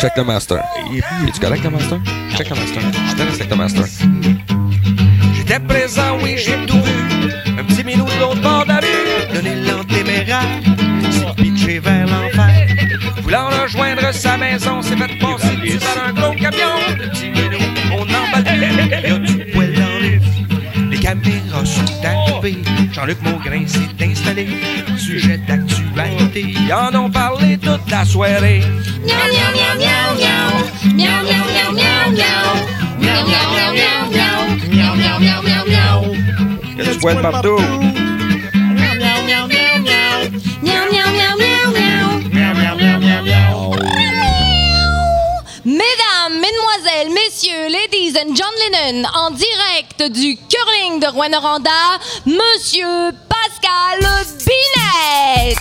Check the master. Es-tu correct, le master? Check the master. Je te avec le master. J'étais présent, oui, j'ai tout vu. Un petit minou de l'autre bord de la rue, s'est pitché vers l'enfer. Voulant rejoindre sa maison, s'est fait passer par un gros camion. Le petit minou, on emballe Jean-Luc Maugrain s'est installé. Sujet d'actualité, ils en ont parlé toute la soirée. Miaou, miaou, miaou, miaou, miaou. Miaou, miaou, miaou, miaou, miaou. Miaou, miaou, miaou, miaou, miaou. Miaou, miaou, miaou, miaou, miaou. Il y a du poil partout. And John Lennon, en direct du curling de Rouen-Noranda, Monsieur Pascal Binet.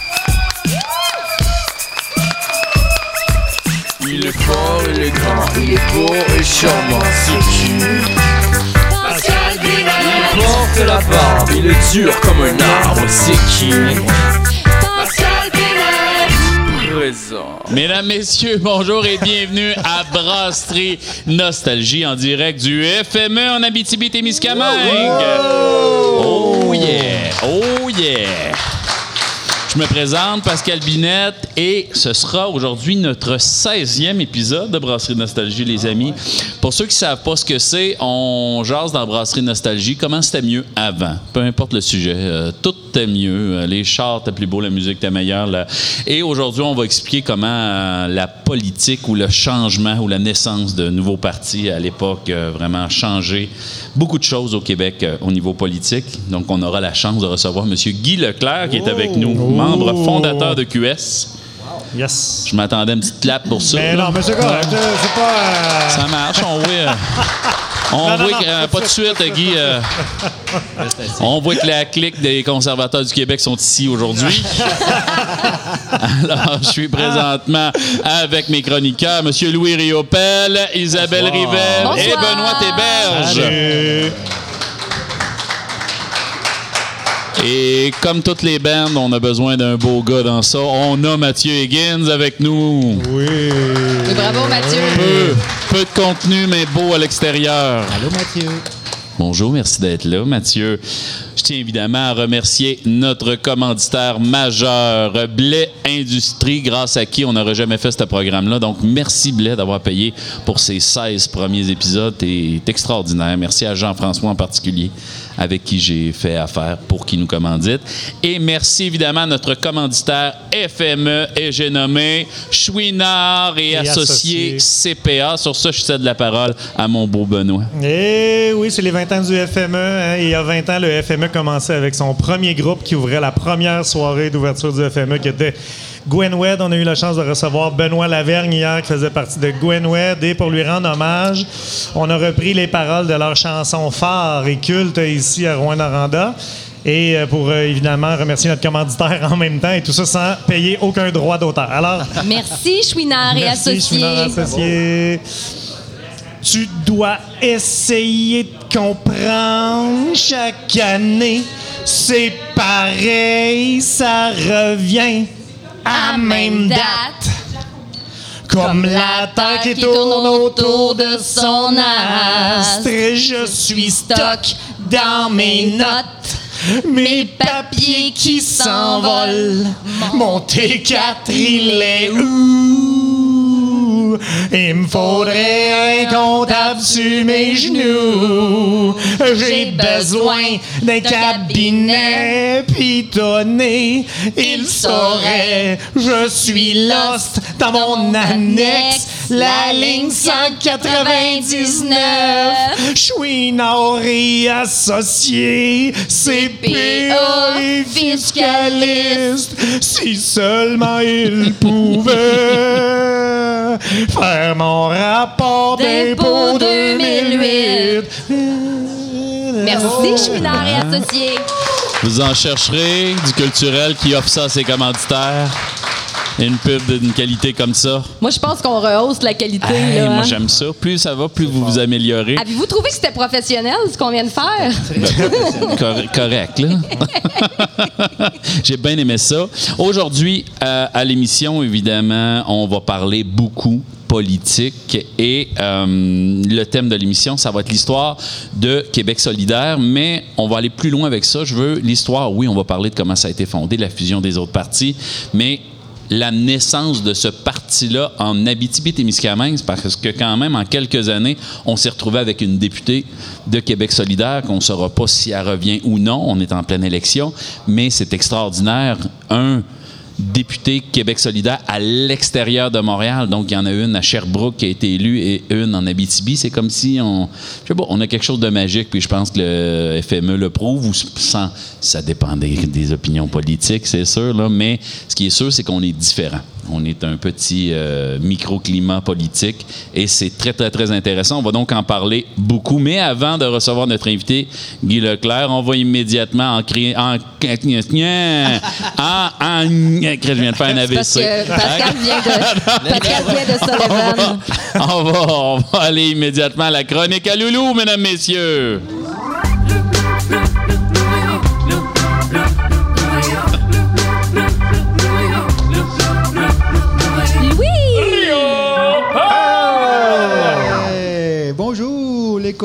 Il est fort, il est grand, il est beau et charmant, c'est qui Pascal Il porte la barbe, il est dur comme un arbre, c'est qui? Mesdames, Messieurs, bonjour et bienvenue à Brasserie Nostalgie en direct du FME en Abitibi-Témiscamingue. Oh yeah! Oh yeah! Je me présente, Pascal Binette, et ce sera aujourd'hui notre 16e épisode de Brasserie Nostalgie, les amis. Pour ceux qui ne savent pas ce que c'est, on jase dans Brasserie Nostalgie. Comment c'était mieux avant? Peu importe le sujet. euh, tout était mieux. Euh, Les chars étaient plus beaux, la musique était meilleure. Et aujourd'hui, on va expliquer comment euh, la politique ou le changement ou la naissance de nouveaux partis à l'époque euh, vraiment a changé beaucoup de choses au Québec au niveau politique. Donc, on aura la chance de recevoir M. Guy Leclerc qui est avec nous, membre fondateur de QS. Yes. Je m'attendais à une petite clap pour ça. Mais là. non, mais c'est correct. euh, C'est pas. euh, Ça marche, on voit. euh, on Non, voit non. que, euh, pas de suite, Guy. euh, on voit que la clique des conservateurs du Québec sont ici aujourd'hui. Alors, je suis présentement avec mes chroniqueurs, M. Louis Riopel, Isabelle Rivel Bonsoir. et Benoît Théberge. Salut. Et comme toutes les bandes, on a besoin d'un beau gars dans ça. On a Mathieu Higgins avec nous. Oui. Bravo, Mathieu. Peu, peu de contenu, mais beau à l'extérieur. Allô, Mathieu. Bonjour, merci d'être là, Mathieu. Je tiens évidemment à remercier notre commanditaire majeur, Blais Industrie, grâce à qui on n'aurait jamais fait ce programme-là. Donc, merci Blais d'avoir payé pour ces 16 premiers épisodes. C'est extraordinaire. Merci à Jean-François en particulier, avec qui j'ai fait affaire pour qu'il nous commandite. Et merci évidemment à notre commanditaire FME et j'ai nommé Chouinard et, Et associé associé. CPA. Sur ça, je cède la parole à mon beau Benoît. Et oui, c'est les 20 ans du FME. hein, il y a 20 ans, le FME commençait avec son premier groupe qui ouvrait la première soirée d'ouverture du FME, qui était Gwenwed. On a eu la chance de recevoir Benoît Lavergne hier, qui faisait partie de Gwenwed. Et pour lui rendre hommage, on a repris les paroles de leur chanson phare et culte ici à Rouen-Noranda. Et euh, pour euh, évidemment remercier notre commanditaire en même temps, et tout ça sans payer aucun droit d'auteur. Alors, Merci, Chouinard et Merci, associés. Chouinard associé. Tu dois essayer de comprendre chaque année. C'est pareil, ça revient à même date. Comme la Terre qui tourne autour de son astre, je suis stock dans mes notes. Mes papiers qui s'envolent, mon T4 il est où? Il me faudrait un comptable sur mes genoux. J'ai besoin d'un cabinet pitonné. Il saurait, je suis lost dans mon annexe. La ligne 199. Je suis et associé. CPA et fiscaliste. Si seulement il pouvait faire mon rapport d'impôt D'impôt 2008. Merci, Chouinard et associés. Vous en chercherez du culturel qui offre ça à ses commanditaires. Une pub d'une qualité comme ça. Moi, je pense qu'on rehausse la qualité. Hey, là, moi, hein. j'aime ça. Plus ça va, plus vous vous améliorez. Avez-vous trouvé que c'était professionnel, ce qu'on vient de faire? Cor- correct, là. J'ai bien aimé ça. Aujourd'hui, euh, à l'émission, évidemment, on va parler beaucoup politique. Et euh, le thème de l'émission, ça va être l'histoire de Québec solidaire, mais on va aller plus loin avec ça. Je veux l'histoire, oui, on va parler de comment ça a été fondé, la fusion des autres partis, mais la naissance de ce parti-là en Abitibi-Témiscamingue, parce que quand même, en quelques années, on s'est retrouvé avec une députée de Québec solidaire, qu'on ne saura pas si elle revient ou non, on est en pleine élection, mais c'est extraordinaire. Un, député Québec solidaire à l'extérieur de Montréal. Donc, il y en a une à Sherbrooke qui a été élue et une en Abitibi. C'est comme si on, je sais on a quelque chose de magique, puis je pense que le FME le prouve, ou sans, ça dépend des, opinions politiques, c'est sûr, mais ce qui est sûr, c'est qu'on est différent. On est un petit euh, microclimat politique et c'est très, très, très intéressant. On va donc en parler beaucoup. Mais avant de recevoir notre invité, Guy Leclerc, on va immédiatement en créer. En, en, en, je viens de faire un AVC. Pascal vient de, Pascal vient de Sullivan. On va, on va aller immédiatement à la chronique à Loulou, mesdames, messieurs.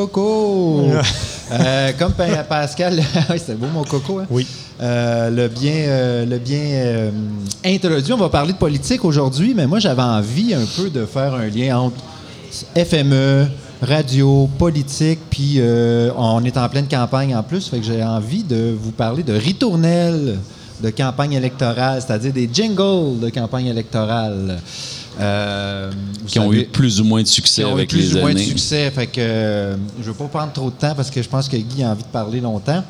Cocos. Euh, comme Pa- Pascal, oui, c'était beau mon coco. hein? Oui. Euh, le bien, euh, le bien introduit. On va parler de politique aujourd'hui, mais moi j'avais envie un peu de faire un lien entre FME, radio, politique, puis on est en pleine campagne en plus, fait que j'ai envie de vous parler de ritournelles de campagne électorale, c'est-à-dire des jingles de campagne électorale. Euh, Qui ont eu plus ou moins de succès avec plus les ou moins de années. succès. Fait que euh, je veux pas prendre trop de temps parce que je pense que Guy a envie de parler longtemps.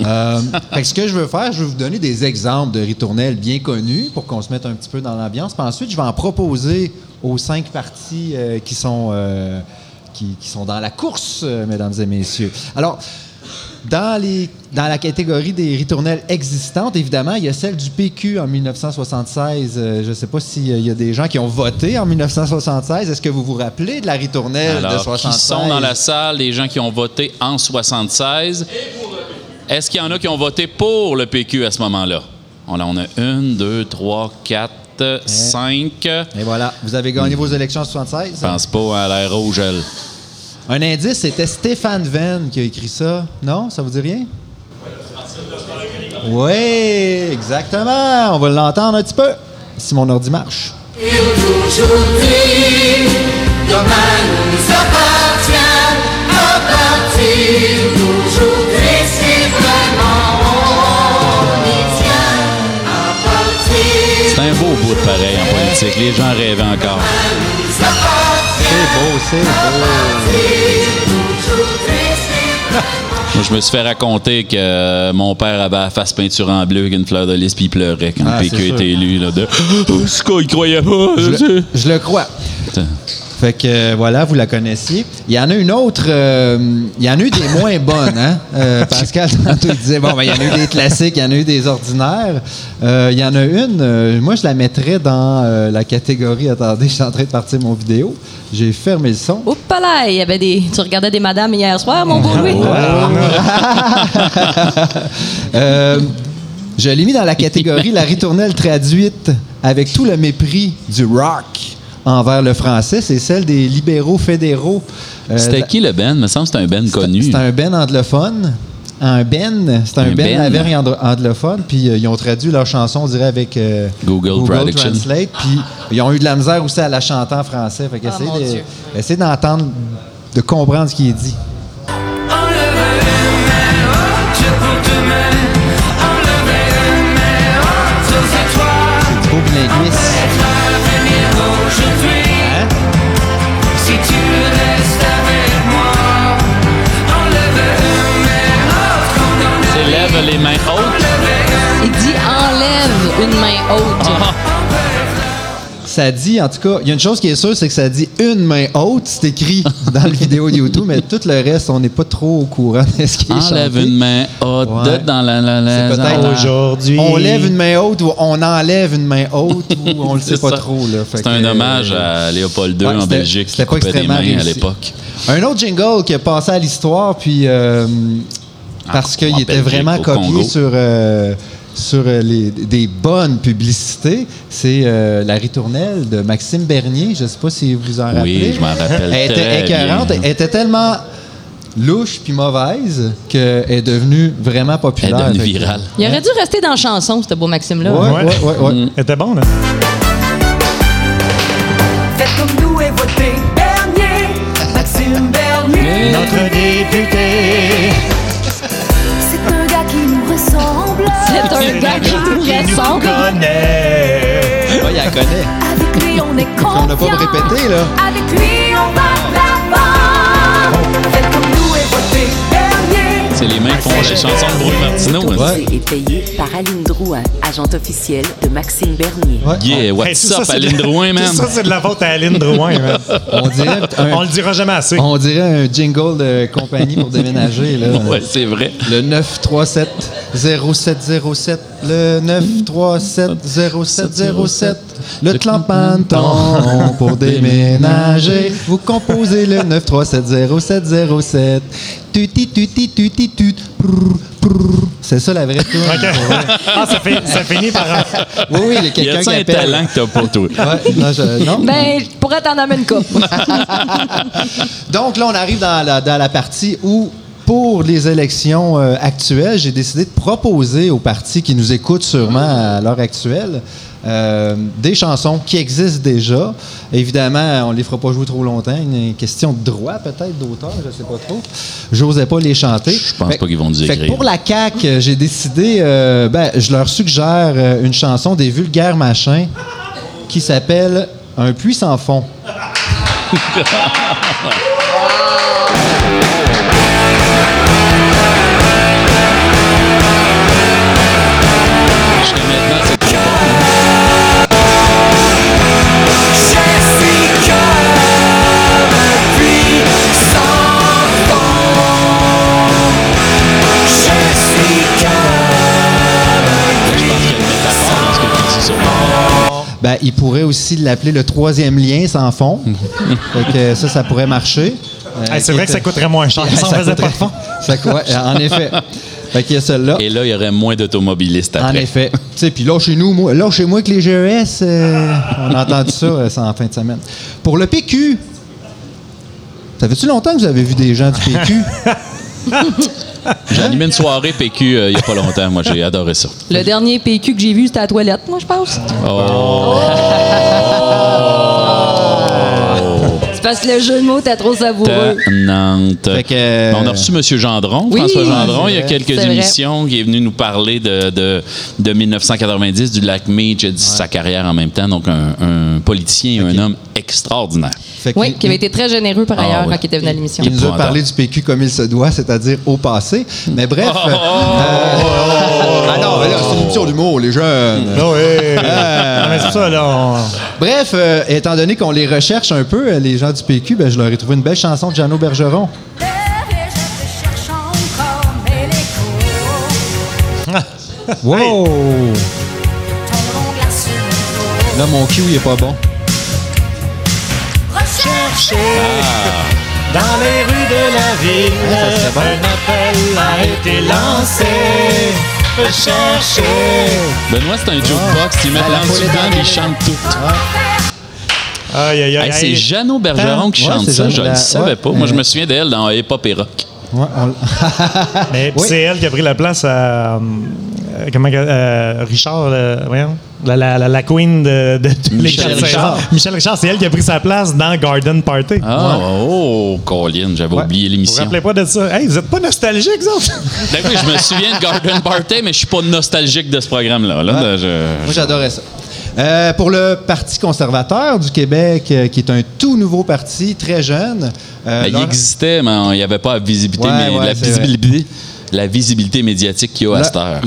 Euh, fait que ce que je veux faire, je vais vous donner des exemples de ritournelles bien connus pour qu'on se mette un petit peu dans l'ambiance. Puis ensuite, je vais en proposer aux cinq partis euh, qui sont qui, qui sont dans la course, mesdames et messieurs. Alors. Dans, les, dans la catégorie des ritournelles existantes, évidemment, il y a celle du PQ en 1976. Euh, je ne sais pas s'il y a des gens qui ont voté en 1976. Est-ce que vous vous rappelez de la ritournelle de Alors, 76? qui sont dans la salle, les gens qui ont voté en 76. Est-ce qu'il y en a qui ont voté pour le PQ à ce moment-là? On a, on a une, deux, trois, quatre, cinq. Je Et voilà, vous avez gagné vos élections en 76. pense pas à l'air rouge. Un indice, c'était Stéphane Venn qui a écrit ça. Non? Ça vous dit rien? Oui, exactement. On va l'entendre un petit peu, si mon ordi marche. C'est un beau bout de pareil en politique. Les gens rêvaient encore. Beau, c'est beau. Moi, je me suis fait raconter que euh, mon père avait la face peinture en bleu avec une fleur de lys puis il pleurait quand Ah, le PQ c'est sûr. était élu. Là, de Oh, quoi, il croyait pas. Je le, je le crois. Putain. Fait que euh, voilà, vous la connaissiez. Il y en a une autre, euh, il y en a eu des moins bonnes, hein? Euh, Pascal, tantôt, il disait, bon, ben, il y en a eu des classiques, il y en a eu des ordinaires. Euh, il y en a une, euh, moi, je la mettrais dans euh, la catégorie, attendez, je suis en train de partir mon vidéo. J'ai fermé le son. Oups là, il y avait des. Tu regardais des madames hier soir, mon beau Louis? Euh, je l'ai mis dans la catégorie la ritournelle traduite avec tout le mépris du rock envers le français. C'est celle des libéraux fédéraux. Euh, C'était qui le Ben? Il me semble que c'était un Ben connu. C'est un ben anglophone. Un ben, c'est un, Un ben, ben? lavergne anglophone. Puis euh, ils ont traduit leur chanson, on dirait, avec euh, Google. Translate. Puis ils ont eu de la misère aussi à la chanter en français. Fait qu'essayez de- essayez d'entendre, de comprendre ce qui est dit. C'est du beau Il dit enlève une main haute. Ça dit, en tout cas, il y a une chose qui est sûre, c'est que ça dit une main haute. C'est écrit dans le vidéo de YouTube, mais tout le reste, on n'est pas trop au courant de ce qui est Enlève chanté. une main haute Ouais. dans la. la, la C'est peut-être Aujourd'hui. On lève une main haute ou on enlève une main haute ou on le sait C'est pas ça. trop. là. Fait C'est que, un euh, hommage à Léopold II ouais, en c'était- Belgique qui c'était pas coupait des extrêmement mains à réussi. l'époque. Un autre jingle qui a passé à l'histoire, puis euh, parce En- qu'il était Belgique, vraiment copié Congo. sur. euh, sur euh, les- des bonnes publicités, c'est euh, la ritournelle de Maxime Bernier. Je ne sais pas si vous en rappelez. Oui, je m'en rappelle Elle était écœurante. Elle était tellement louche puis mauvaise qu'elle est devenue vraiment Elle est populaire. devenue virale. Il aurait dû rester dans la chanson, ce beau Maxime-là. Ouais, ouais. Mm. Elle était bonne, hein? Ressemble. connaît. Ouais, il la connaît. Avec lui, on est On n'a pas répété, là. Avec lui, on va de l'avant. Faites comme nous et votez Bernier. C'est les mêmes qui font les chansons de Bruno Martineau. hein. Ouais. est payé par Aline Drouin, agente officielle de Maxime Bernier. Ouais. Yeah, Hey, what's ça, up, c'est Aline de- Drouin, man? Tout ça, c'est de la faute à Aline Drouin, man. On dirait un, On le dira jamais assez. on dirait un jingle de compagnie pour déménager. Là. Ouais, c'est vrai. Le 937 0707. Le 937 0707. Le clampanton pour déménager. Vous composez le 937 0707. Tuti tuti tuti tut. C'est ça la vraie. OK. Ah, ça, fait, ça finit par. Oui, oui, il y a quelqu'un qui un appelle. talent que t'as pas, toi? Ouais, non, je- non. Ben, je pourrais t'en amener une coupe. Donc là, on arrive dans la, dans la partie où, pour les élections euh, actuelles, j'ai décidé de proposer aux partis qui nous écoutent sûrement à l'heure actuelle euh, des chansons qui existent déjà. Évidemment, on ne les fera pas jouer trop longtemps. Une question de droit, peut-être, d'auteur, je ne sais pas trop. J'osais pas les chanter. Je pense Fait- pas qu'ils vont nous écrire. Pour la CAQ, j'ai décidé, euh, ben, je leur suggère euh, une chanson des vulgaires machins qui s'appelle Un puits sans fond. il pourrait aussi l'appeler le troisième lien sans fond. fait que ça, ça pourrait marcher. Euh, Hey, c'est vrai que ça coûterait moins cher. Ça, faisait pas de fond. ça cou- ouais, en effet. Fait qu'il y a celle-là. Et là, il y aurait moins d'automobilistes En après. effet. Tu sais, puis là, chez nous, moi, là, chez moi, que les GES, euh, on a entendu ça, euh, ça en fin de semaine. Pour le PQ, ça fait-tu longtemps que vous avez vu des gens du PQ? J'ai animé une soirée PQ euh, il y a pas longtemps. Moi, j'ai adoré ça. Le dernier PQ que j'ai vu, c'était à la toilette, moi, je pense. Oh! C'est parce que le jeu de mots était trop savoureux. Nantes. Fait que, euh, On a reçu M. Gendron, Oui, François Gendron, il y a quelques émissions qui est venu nous parler de, de, de 1990, du lac Meach, de sa carrière en même temps. Donc, un, un politicien, un homme extraordinaire. Fait Oui, qui avait été très généreux par Ah, ailleurs oui. quand il était venu à l'émission. Il nous a parlé du PQ comme il se doit, c'est-à-dire au passé. Mais bref. Oh, euh, ah non, mais là, c'est une émission d'humour, les jeunes. Ah oui. Non, mais c'est ça, là. on- Bref, euh, étant donné qu'on les recherche un peu, euh, les gens du PQ, ben, je leur ai trouvé une belle chanson de Jeannot Bergeron. Wow! Là, mon cul, il est pas bon. Recherche. Dans les rues de la ville, bon. un appel a été lancé. Rechercher. Benoît, c'est un jukebox. Il met Ah, la l'anse folie du dans band, les- il chante tout. Aïe, aïe, aïe. Hey, c'est aïe. Jeannot Bergeron qui chante ça. Je ne savais pas. Moi, je me souviens d'elle dans Hip Hop et Rock. Ouais, on- Mais Oui. c'est elle qui a pris la place à. euh, comment. euh, Richard, euh, voyons. La, la, la, la queen de, de tous les Michel Richard. Michel Richard, c'est elle qui a pris sa place dans Garden Party. Ah, oh, Colin, j'avais Ouais. oublié Vous vous l'émission. rappelez pas de ça? Hey, vous êtes pas nostalgiques, vous autres? Ben oui, je me souviens de Garden Party, mais je suis pas nostalgique de ce programme-là. Là, Ouais. je- Moi, j'adorais ça. Euh, pour le Parti conservateur du Québec, euh, qui est un tout nouveau parti, très jeune. euh, Ben, il existait, mais il n'y avait pas la visibilité, Ouais, mais ouais, la, visibilité, la visibilité médiatique qu'il y a à cette heure.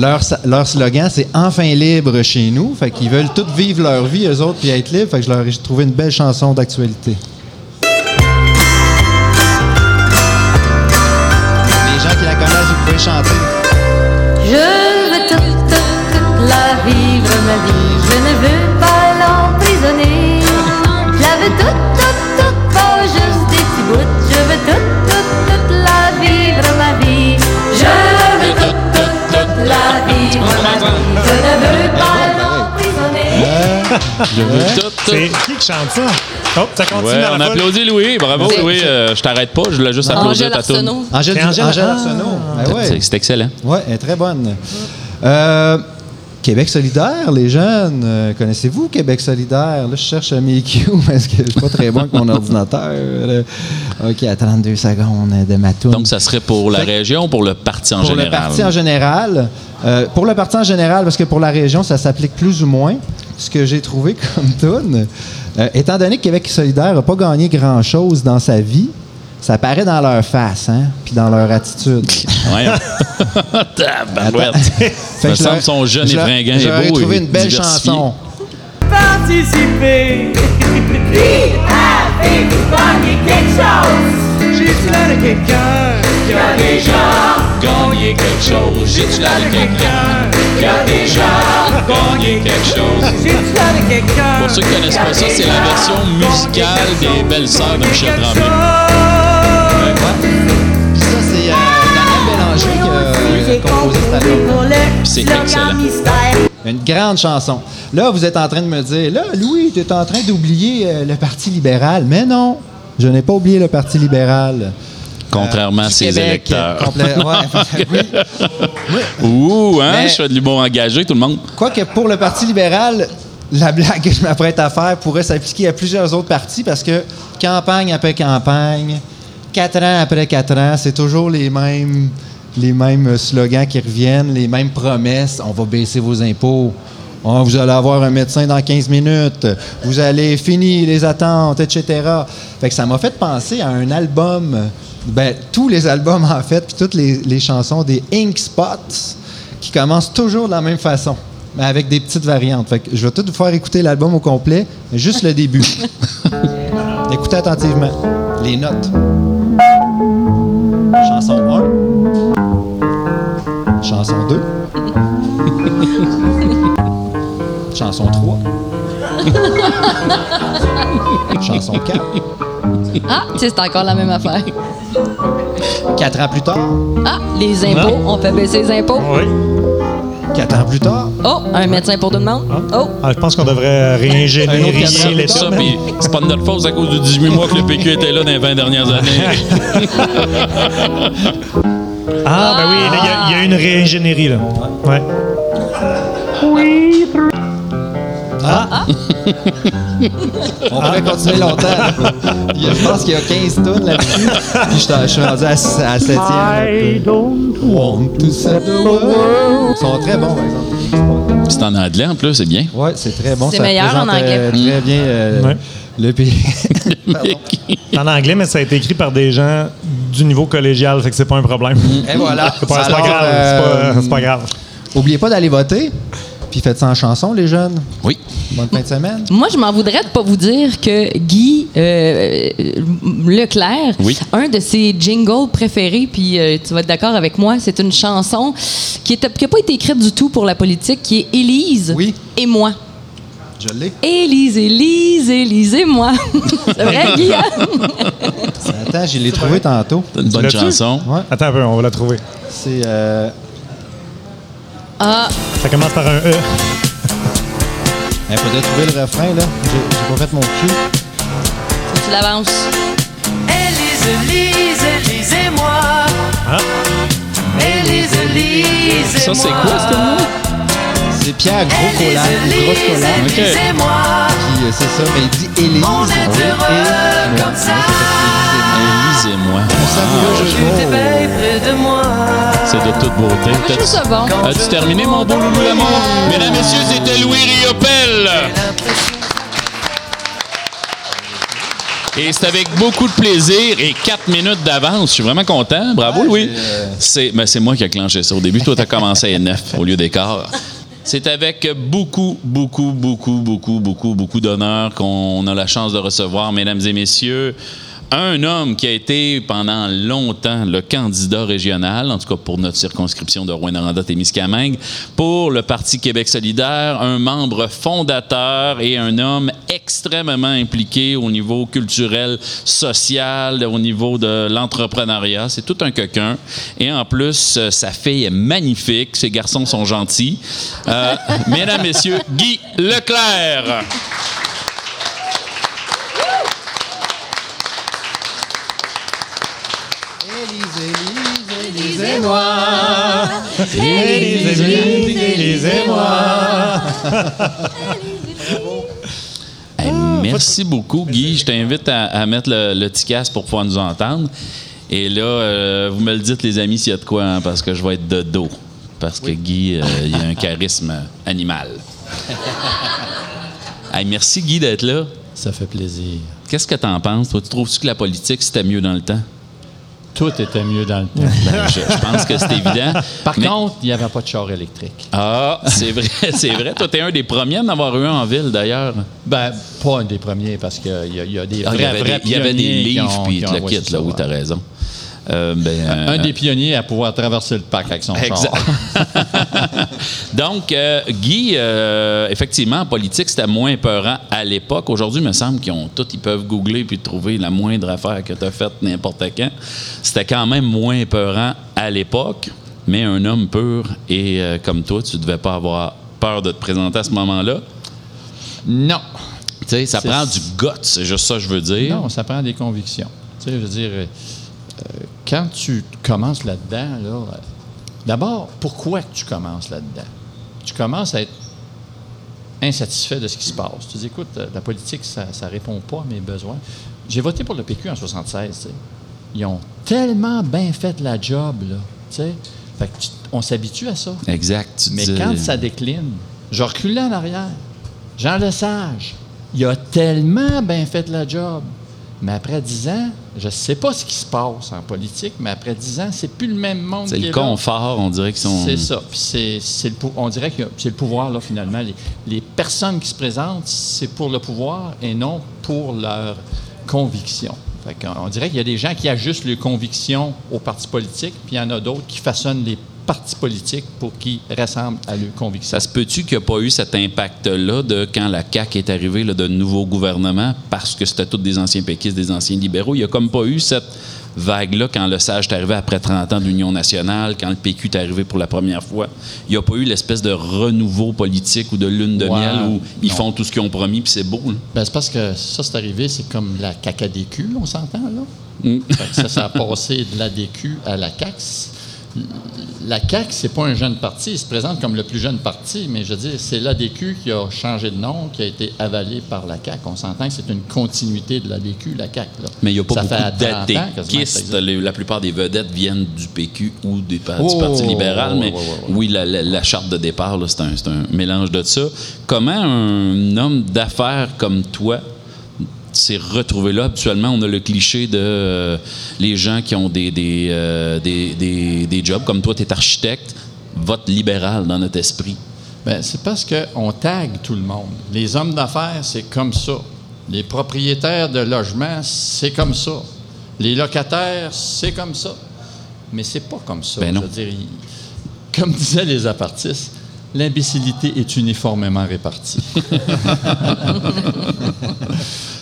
leur slogan, c'est Enfin libre chez nous. Fait qu'ils veulent tous vivre leur vie, eux autres, puis être libres. Fait que je leur ai trouvé une belle chanson d'actualité. Les gens qui la connaissent, vous pouvez chanter. veux tout, tout, tout, pas juste des petits bouts. Je veux tout, tout, toute la vivre ma vie. Je veux tout, tout, toute la vivre ma vie. Je ne veux pas. Je veux tout, tout. C'est qui qui chante ça? Oh, ça continue on applaudit Louis. Bravo, Louis. Euh, je t'arrête pas. Je voulais juste applaudir ta tourne. Ah. C'est excellent. Oui, très bonne. Euh, Québec solidaire, les jeunes, euh, connaissez-vous Québec solidaire? Là, je cherche mes cues parce que je suis pas très bon avec mon ordinateur. là. OK, à 32 secondes de ma. Donc, ça serait pour la Fait- région ou pour le parti en pour général? le parti en général. euh, pour le parti en général, parce que pour la région, ça s'applique plus ou moins. Ce que j'ai trouvé comme tune, euh, étant donné que Québec solidaire n'a pas gagné grand-chose dans sa vie, ça paraît dans leur face, hein, puis dans leur attitude. Ouais. Tabarouette. Fait Me semble son jeune je et fringant ai beau trouvé et une belle diversifié. chanson. participer. J'ai l'air de quelqu'un qui a déjà Gagner quelque chose. J'ai-tu l'air de quelqu'un qui a déjà gagné quelque chose? J'ai l'air de quelqu'un Pour ceux qui connaissent pas ça, c'est la version musicale des Belles Sœurs de Michel quelque Tremblay. Ça, c'est euh, Daniel Bélanger qui a, composé cet album. Puis c'est excellent. Une grande chanson. Là, vous êtes en train de me dire, là, Louis, tu es en train d'oublier euh, le Parti libéral. Mais non, je n'ai pas oublié le Parti libéral. Contrairement Euh, à du ses Québec, électeurs. ouais, oui. Ouh, hein? Mais- Je fais de l'humour engagé, tout le monde. Quoique pour le Parti libéral, la blague que je m'apprête à faire pourrait s'appliquer à plusieurs autres partis parce que campagne après campagne, quatre ans après quatre ans, c'est toujours les mêmes, les mêmes slogans qui reviennent, les mêmes promesses. On va baisser vos impôts. Ah, vous allez avoir un médecin dans 15 minutes. Vous allez finir les attentes, etc. Fait que ça m'a fait penser à un album, ben, tous les albums en fait, puis toutes les, les chansons des Ink Spots qui commencent toujours de la même façon, mais avec des petites variantes. Fait que je vais tout vous faire écouter l'album au complet, mais juste le début. Écoutez attentivement les notes. Chanson 1. Chanson 2. Chanson 3. Chanson 4. Ah, tu sais, c'est encore la même affaire. Quatre ans plus tard. Ah, les impôts. On fait baisser les impôts. Oui. Quatre ans plus tard. Oh, un médecin pour tout le monde. Oh, Ah, je pense qu'on devrait les Ça, puis c'est pas de notre faute, à cause de 18 mois que le PQ était là dans les 20 dernières années. Ah, ben oui, là, il y y, a une réingénierie, là. Ouais. On pourrait continuer longtemps. Je pense qu'il y a 15 tonnes là-dessus. Puis je suis- je suis rendu à, à 7e. Want to set the world. Ils sont très bons, par exemple. C'est en anglais en plus, c'est bien. Oui, c'est très bon. C'est meilleur en représente, euh, anglais. très bien euh, Ouais. le pays. C'est en anglais, mais ça a été écrit par des gens du niveau collégial, fait que c'est pas un problème. Et voilà. C'est pas, c'est pas Alors, grave. euh, c'est pas- C'est pas grave. Oubliez pas d'aller voter. Puis faites ça en chanson, les jeunes? Oui. Bonne fin de semaine? moi, je m'en voudrais de pas vous dire que Guy euh, Leclerc, Oui. un de ses jingles préférés, puis euh, tu vas être d'accord avec moi, c'est une chanson qui n'a pas été écrite du tout pour la politique, qui est Élise Oui. et moi. Je l'ai. Élise, Élise, Élise et moi. c'est vrai, Guy? hein? Attends, je l'ai trouvé tantôt. C'est une bonne chanson. Ouais. Attends un peu, on va la trouver. C'est. euh, Ah, Ça commence par un E. Il faudrait trouver le refrain, là. J'ai pas fait mon cul. faut que tu l'avances. Élise, Élise, Élise et moi. Ah. Élise, Élise et Ça, c'est moi. quoi, ce nom C'est Pierre Gros Collard. Grosse Collard. Et moi. Puis euh, c'est ça, mais il dit Élise. On est Oui, heureux et- comme ça. Élise et moi. Ça, Ah, près de moi. C'est de toute beauté. Je trouve ça bon. As-tu terminé, mon beau loulou d'amour? Mesdames, messieurs, c'était Louis Riopel. Et c'est avec beaucoup de plaisir et 4 minutes d'avance. Je suis vraiment content. Bravo, Louis. C'est ben, c'est moi qui ai clenché ça au début. Toi, tu as commencé à 9 au lieu des quarts. C'est avec beaucoup, beaucoup, beaucoup, beaucoup, beaucoup, beaucoup d'honneur qu'on a la chance de recevoir, mesdames et messieurs, Un homme qui a été pendant longtemps le candidat régional, en tout cas pour notre circonscription de Rouen-Noranda-Témiscamingue, pour le Parti Québec solidaire, un membre fondateur et un homme extrêmement impliqué au niveau culturel, social, au niveau de l'entrepreneuriat. C'est tout un coquin. Et en plus, euh, sa fille est magnifique. Ses garçons sont gentils. Euh, mesdames, messieurs, Guy Leclerc. Élise, Élise, Élise-moi. Hey, merci beaucoup, Guy. Je t'invite à, à mettre le, le petit casque pour pouvoir nous entendre. Et là, euh, vous me le dites, les amis, s'il y a de quoi, hein, parce que je vais être de dos. Parce que Guy, euh, il a un charisme animal. Hey, merci, Guy, d'être là. Ça fait plaisir. Qu'est-ce que tu en penses? Toi, tu trouves-tu que la politique, c'était mieux dans le temps? Tout était mieux dans le temps. Ben, je, je pense que c'est évident. Par Mais- contre, il n'y avait pas de char électrique. Ah, c'est vrai, c'est vrai. Toi, t'es un des premiers à en avoir eu un en ville, d'ailleurs. Ben, pas un des premiers, parce qu'il y, y a des Ah, vrais, il y avait vrais des, il y avait des livres, puis tu le ça, là, oui, ouais. t'as raison. Euh, ben, Un euh, des pionniers à pouvoir traverser le parc avec son Exact. char. Donc, euh, Guy, euh, effectivement, en politique, c'était moins peurant à l'époque. Aujourd'hui, il me semble qu'ils ont tout, ils peuvent googler puis trouver la moindre affaire que tu as faite n'importe quand. C'était quand même moins peurant à l'époque, mais un homme pur et comme toi, tu devais pas avoir peur de te présenter à ce moment-là. Non. Tu sais, ça prend du guts, c'est juste ça que je veux dire. Non, ça prend des convictions. Tu sais, je veux dire, quand tu commences là-dedans, là, d'abord, pourquoi tu commences là-dedans? Tu commences à être insatisfait de ce qui se passe. Tu dis, écoute, euh, la politique, ça ne répond pas à mes besoins. J'ai voté pour le PQ en 76. tu sais. Ils ont tellement bien fait la job, là. Fait que tu- on s'habitue à ça. Exact. tu Mais dis- quand ça décline, je reculais en arrière. Jean Lesage, il a tellement bien fait la job. Mais après dix ans, je ne sais pas ce qui se passe en politique, mais après dix ans, c'est plus le même monde C'est le là. confort, on dirait qu'ils sont. C'est ça. Puis c'est, c'est le on dirait que c'est le pouvoir, là, finalement. Les, les personnes qui se présentent, c'est pour le pouvoir et non pour leur conviction. Fait on dirait qu'il y a des gens qui ajustent leurs convictions aux partis politiques, puis il y en a d'autres qui façonnent les partis politiques pour qu'ils ressemblent à leurs convictions. Ça se peut-tu qu'il n'y a pas eu cet impact-là de quand la CAQ est arrivée, là, de nouveau gouvernement, parce que c'était tous des anciens péquistes, des anciens libéraux? Il n'y a comme pas eu cette vague-là quand le Sage est arrivé après 30 ans d'Union nationale, quand le PQ est arrivé pour la première fois? Il n'y a pas eu l'espèce de renouveau politique ou de lune de miel où ils non. font tout ce qu'ils ont promis, puis c'est beau. Ben, c'est parce que ça, c'est arrivé, c'est comme la CACADQ, on s'entend, là? Mm. Ça, ça a passé de l'ADQ à la CAX. La CAQ, c'est pas un jeune parti. Il se présente comme le plus jeune parti, mais je veux dire, c'est l'ADQ qui a changé de nom, qui a été avalé par la CAQ. On s'entend que c'est une continuité de l'ADQ, la CAQ. Là. Mais il n'y a pas Ça beaucoup fait 30 ans quasiment que ça d'adéquistes. existe. Les- La plupart des vedettes viennent du PQ ou des du Oh, Parti libéral. Mais oui, la, la- la charte de départ, c'est un, c'est un mélange de ça. Comment un homme d'affaires comme toi s'est retrouvé là? Habituellement, on a le cliché de euh, les gens qui ont des, des, euh, des, des- des jobs. Comme toi, tu es architecte, vote libéral dans notre esprit. Ben, c'est parce qu'on tag tout le monde. Les hommes d'affaires, c'est comme ça. Les propriétaires de logements, c'est comme ça. Les locataires, c'est comme ça. Mais c'est pas comme ça. Ben non. Je veux dire, il- comme disaient les apartistes, l'imbécilité est uniformément répartie.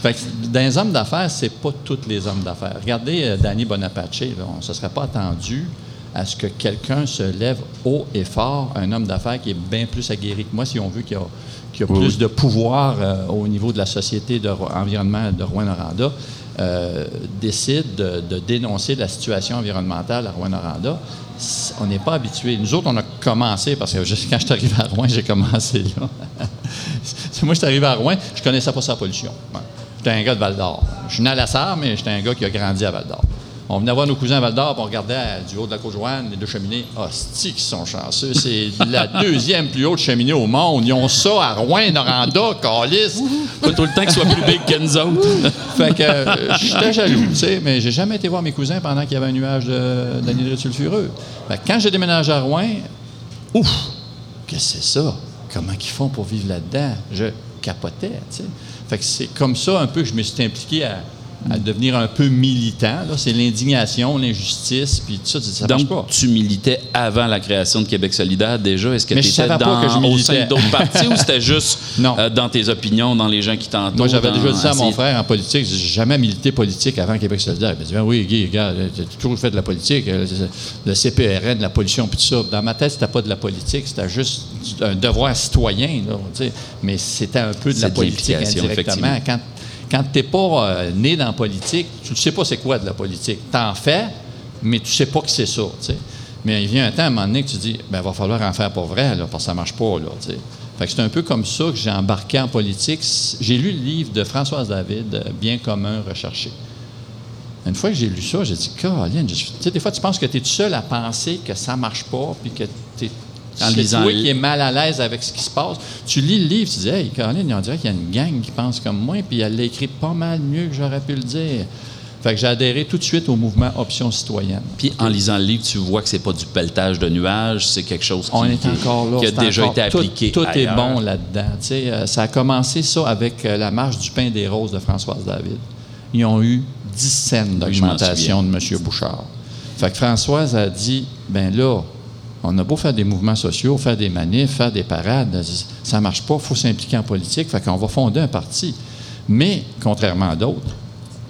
Fait que dans les hommes d'affaires, c'est pas tous les hommes d'affaires. Regardez euh, Danny Bonapace, là, on ne se serait pas attendu à ce que quelqu'un se lève haut et fort, un homme d'affaires qui est bien plus aguerri que moi, si on veut, qui a, qui a plus de pouvoir euh, au niveau de la société de Ro- environnement de Rouen-Noranda, euh, décide de, dénoncer la situation environnementale à Rouen-Noranda. C- On n'est pas habitué. Nous autres, on a commencé, parce que quand je suis arrivé à Rouen, j'ai commencé là. Moi, je suis arrivé à Rouen, je connaissais pas sa pollution. J'étais un gars de Val-d'Or. Je suis né à la Sarre, mais j'étais un gars qui a grandi à Val-d'Or. On venait voir nos cousins à Val-d'Or, puis on regardait à- du haut de la Côte-Joanne, les deux cheminées. Ah, c'est qui sont chanceux. C'est la deuxième plus haute cheminée au monde. Ils ont ça à Rouen, Noranda, Calis. Pas tout le temps qu'ils soient plus big que nous autres. Fait que euh, j'étais jaloux, tu sais, mais j'ai jamais été voir mes cousins pendant qu'il y avait un nuage de- d'anhydride sulfureux. Fait que quand j'ai déménagé à Rouen, ouf, qu'est-ce que c'est ça? Comment ils font pour vivre là-dedans? Je capotais, tu sais. Fait que c'est comme ça un peu que je me suis impliqué à à devenir un peu militant. là. C'est l'indignation, l'injustice, puis tout ça, ça marche Donc, pas. tu militais avant la création de Québec solidaire déjà. Est-ce que tu étais dans, que je au militais. sein d'autres partis ou c'était juste Non. euh, dans tes opinions, dans les gens qui t'entourent? Moi, j'avais déjà dit ça à mon frère en politique. J'ai jamais milité politique avant Québec solidaire. Il m'a dit ben oui, Guy, regarde, tu as toujours fait de la politique, euh, le CPRN, de la pollution, puis tout ça. Dans ma tête, c'était pas de la politique, c'était juste un devoir citoyen. là. Mais c'était un peu de la de politique indirectement. effectivement. Quand, quand tu n'es pas euh, né dans la politique, tu ne sais pas c'est quoi de la politique. Tu en fais, mais tu sais pas que c'est ça. Mais il vient un temps, à un moment donné, que tu dis, ben, va falloir en faire pour vrai, parce que ça marche pas. Là. Fait que c'est un peu comme ça que j'ai embarqué en politique. J'ai lu le livre de Françoise David, euh, Bien commun recherché. Une fois que j'ai lu ça, j'ai dit, Caroline, des fois, tu penses que tu es seul à penser que ça marche pas, puis que tu es. En c'est lisant toi qui es mal à l'aise avec ce qui se passe. Tu lis le livre, tu dis, hey, Caroline, on dirait qu'il y a une gang qui pense comme moi, puis elle l'a écrit pas mal mieux que j'aurais pu le dire. Fait que j'ai adhéré tout de suite au mouvement Option citoyenne. Puis en lisant le livre, tu vois que c'est pas du pelletage de nuages, c'est quelque chose qui, On est qui- encore là. qui a déjà encore- été tout- appliqué. Tout, est ailleurs. bon là-dedans. Euh, ça a commencé ça avec euh, la marche du pain des roses de Françoise David. Ils ont eu 10 cents Oui, je m'en d'augmentation de M. Bouchard. Fait que Françoise a dit, ben là, on a beau faire des mouvements sociaux, faire des manifs, faire des parades, ça ne marche pas, il faut s'impliquer en politique, fait qu'on va fonder un parti. Mais, contrairement à d'autres,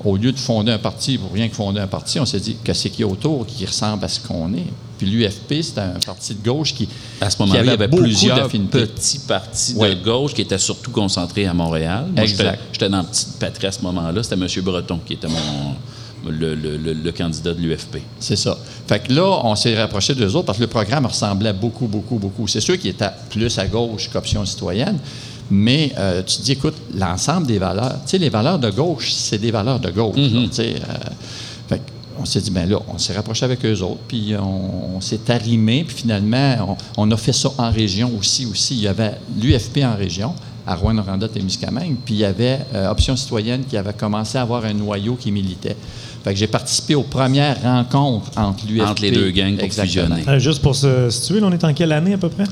au lieu de fonder un parti pour rien que fonder un parti, on s'est dit, qu'est-ce qu'il y a autour qui ressemble à ce qu'on est? Puis l'UFP, c'était un parti de gauche qui, À ce moment-là, il y avait plusieurs petits partis de gauche qui étaient surtout concentrés à Montréal. Moi, Exact. j'étais- J'étais dans la petite patrie à ce moment-là. C'était M. Breton qui était mon, le, le- le- le candidat de l'UFP. C'est ça. Fait que là, on s'est rapproché d'eux autres parce que le programme ressemblait beaucoup, beaucoup, beaucoup. C'est sûr qu'il était plus à gauche qu'Option citoyenne, mais euh, tu te dis, écoute, l'ensemble des valeurs, tu sais, les valeurs de gauche, c'est des valeurs de gauche. sais, euh, fait on s'est dit, ben là, on s'est rapproché avec eux autres, puis on, on s'est arrimé, puis finalement, on, on a fait ça en région aussi. aussi. Il y avait l'UFP en région, à Rouen-Noranda-Témiscamingue, puis il y avait euh, Option citoyenne qui avait commencé à avoir un noyau qui militait. Fait que j'ai participé aux premières rencontres entre l'UFP... Entre les deux gangs pour Exactement. fusionner. Euh, juste pour se situer, là, on est en quelle année à peu près?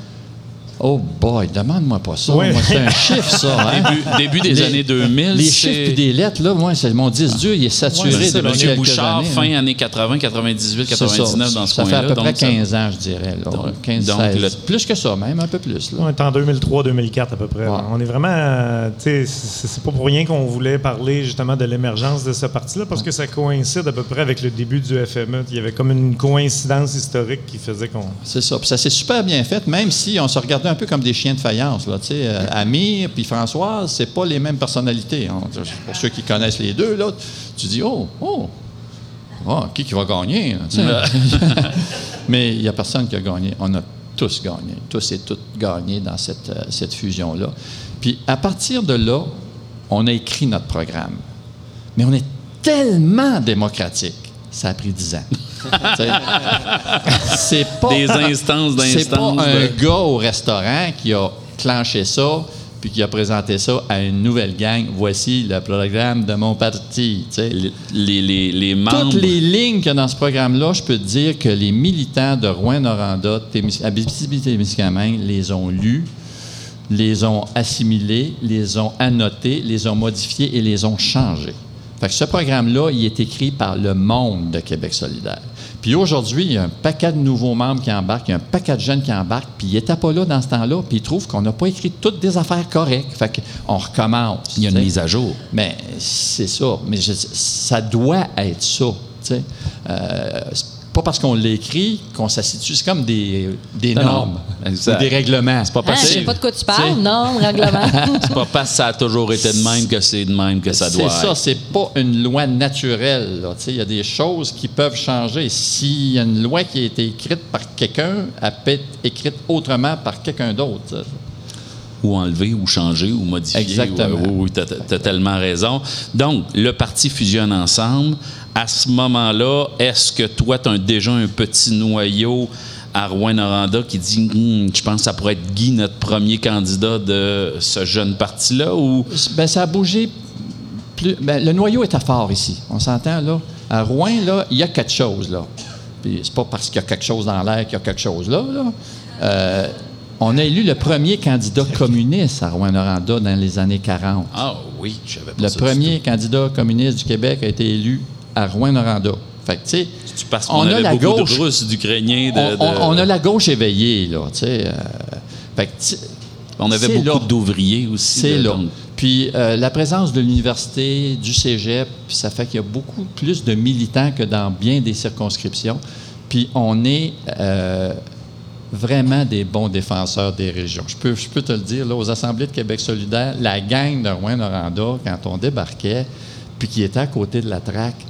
Oh boy, demande-moi pas ça. Moi, c'est un chiffre, ça. hein? Début, début des Les- années 2000. Les chiffres et des lettres, là, moi, c'est mon 10 dur, il est saturé Ouais, c'est ça, depuis M. quelques Bouchard, années, fin hein. années 80, 98, C'est ça. 99 dans ce Ça fait à peu près donc ça- 15 ans, je dirais. Là. Donc- 15, donc 16. le- Plus que ça, même, un peu plus. Là. On est en 2003-2004 à peu près. Ouais. On est vraiment. euh, tu sais, c'est c'est pas pour rien qu'on voulait parler justement de l'émergence de ce parti-là, parce que ça coïncide à peu près avec le début du FME. Il y avait comme une coïncidence historique qui faisait qu'on. C'est ça. Puis ça s'est super bien fait, même si on se regardait un peu comme des chiens de faïence. Là, euh, Amir puis Françoise, c'est pas les mêmes personnalités. hein. Pour ceux qui connaissent les deux, là, tu dis Oh, oh, oh, qui, qui va gagner? là, sais? Mais il n'y a personne qui a gagné. On a tous gagné. Tous et toutes gagné dans cette, euh, cette fusion-là. Puis à partir de là, on a écrit notre programme. Mais on est tellement démocratique. Ça a pris 10 ans. C'est pas Des instances c'est pas d'instances. un de- gars au restaurant qui a clenché ça puis qui a présenté ça à une nouvelle gang. Voici le programme de mon parti. Les, les, les, membres. Toutes les lignes qu'il y a dans ce programme-là, je peux te dire que les militants de Rouen-Noranda, Témis- Abitibi-Témiscamingue les ont lus, les ont assimilés, les ont annotés, les ont modifiés et les ont changés. Fait que ce programme-là, il est écrit par le monde de Québec solidaire. Puis aujourd'hui, il y a un paquet de nouveaux membres qui embarquent, il y a un paquet de jeunes qui embarquent, puis ils n'étaient pas là dans ce temps-là, puis ils trouvent qu'on n'a pas écrit toutes des affaires correctes. Fait qu'on recommence. Il y a une mise à jour. Mais c'est ça. Mais je- ça doit être ça. tu sais. Euh, pas parce qu'on l'écrit qu'on s'assitue. C'est comme des, normes ou des règlements. C'est pas Hein, parce je que sais pas de quoi tu parles. T'sais. Non, règlement. c'est pas parce que ça a toujours été de même que c'est de même que ça doit C'est ça, être. c'est pas une loi naturelle. là. Tu sais, Il y a des choses qui peuvent changer. S'il y a une loi qui a été écrite par quelqu'un, elle peut être écrite autrement par quelqu'un d'autre. Ou enlever, ou changer, ou modifier. Exactement. Ouais, oui, oui, tu as, tellement raison. Donc, le parti fusionne ensemble. À ce moment-là, est-ce que toi, tu as déjà un petit noyau à Rouen-Noranda qui dit Hum, Je pense que ça pourrait être Guy, notre premier candidat de ce jeune parti-là ou? Ben, ça a bougé. Plus, ben, le noyau était fort ici. On s'entend, là. À Rouen, là, il y a quelque chose, là. Puis c'est pas parce qu'il y a quelque chose dans l'air qu'il y a quelque chose là. là. Euh, on a élu le premier candidat communiste à Rouen-Noranda dans les années 40. Oh, oui, je savais pas Le ça premier candidat communiste du Québec a été élu à Rouen-Noranda. Fait que, tu sais, Tu parce on qu'on a avait la beaucoup gauche. de Russes, d'Ukrainiens, de, on, on- on a la gauche éveillée, là, tu sais. euh, fait que, on avait beaucoup d'ouvriers aussi. C'est là. Puis euh, la présence de l'université, du cégep, ça fait qu'il y a beaucoup plus de militants que dans bien des circonscriptions. Puis on est euh, vraiment des bons défenseurs des régions. Je peux, je peux te le dire, là, aux Assemblées de Québec solidaire, la gang de Rouen-Noranda, quand on débarquait, puis qui était à côté de la traque,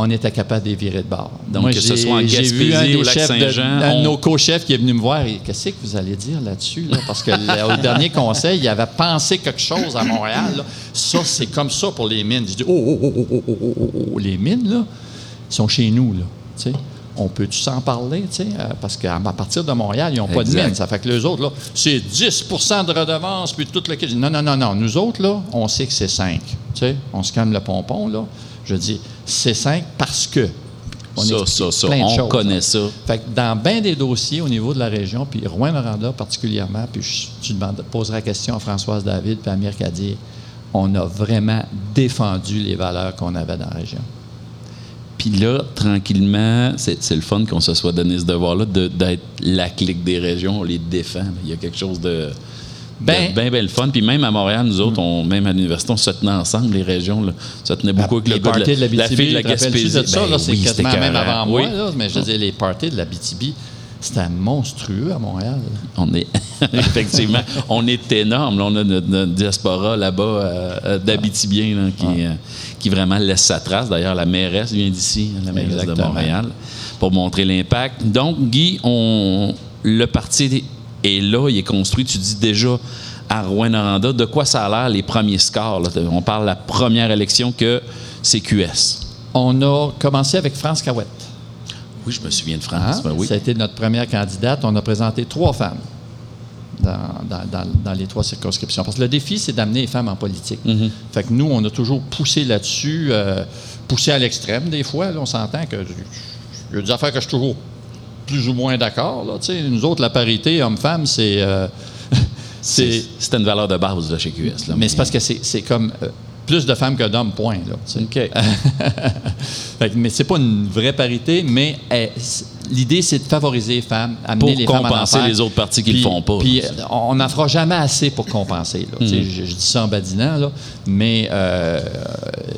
on était capable de les virer de bord. Donc, Moi, que ce soit en j'ai vu un Gaspésie, des au Lac chefs de- Saint-Jean, un de nos co-chefs qui est venu me voir et qu'est-ce que vous allez dire là-dessus? là? Parce que le- au dernier conseil, il avait pensé quelque chose à Montréal. là. Ça, c'est comme ça pour les mines. Je dis, oh, oh, oh, oh, oh, oh, oh, oh, oh, les mines, là, sont chez nous, là. Tu sais, on peut-tu s'en parler, tu sais? euh, parce qu'à partir de Montréal, ils n'ont pas de mines. Ça fait que les autres, là, c'est 10% de redevance, puis tout le... Non, non, non, non. Nous autres, là, on sait que c'est 5. Tu sais, on se calme le pompon, là. Je dis, c'est 5 parce que... On Ça, ça, ça, plein de on choses, connaît là. ça. Fait que dans bien des dossiers au niveau de la région, puis Rouen-Noranda particulièrement, puis je- tu demandes, poseras la question à Françoise David puis à Amir Kadir, on a vraiment défendu les valeurs qu'on avait dans la région. Puis là, tranquillement, c'est le fun qu'on se soit donné ce devoir-là de- d'être la clique des régions, on les défend. Il y a quelque chose de Ben- bien, bien le fun. Puis même à Montréal, nous autres, on, même à l'université, on se tenait ensemble, les régions. Là. Ça tenait beaucoup avec le gars de la, la fille de la Gaspésie. de ça, Ben oui, c'était même avant moi, là, mais je veux dire, les parties de la BTB, c'était monstrueux à Montréal. On est effectivement, on est énorme. là. on a notre, notre diaspora là-bas euh, euh, d'Abitibien là, qui, euh, qui vraiment laisse sa trace. D'ailleurs, la mairesse vient d'ici, la mairesse de. Montréal, pour montrer l'impact. Donc, Guy, on, le parti est là, il est construit. Tu dis déjà à Rouen-Noranda, de quoi ça a l'air les premiers scores? là? On parle de la première élection que c'est QS. On a commencé avec France Cahouette. Oui, je me souviens de? France. ben oui. Ça a été notre première candidate. On a présenté trois femmes dans, dans- dans- dans les trois circonscriptions. Parce que le défi, c'est d'amener les femmes en politique. Mm-hmm. Fait que nous, on a toujours poussé là-dessus, euh, poussé à l'extrême des fois. là. on s'entend que il y a des affaires que je suis toujours plus ou moins d'accord. Nous autres, la parité homme-femme, c'est... euh, C'est une valeur de base là, chez QS. là. mais c'est parce que c'est c'est comme euh, plus de femmes que d'hommes, point. Là. Fait mais c'est pas une vraie parité, mais eh, l'idée, c'est de favoriser les femmes, amener Pour les femmes à compenser les autres partis qui Puis- le font pas. Puis euh, on n'en fera jamais assez pour compenser. là. Tu sais, Mm. Je, je dis ça en badinant, là, mais euh,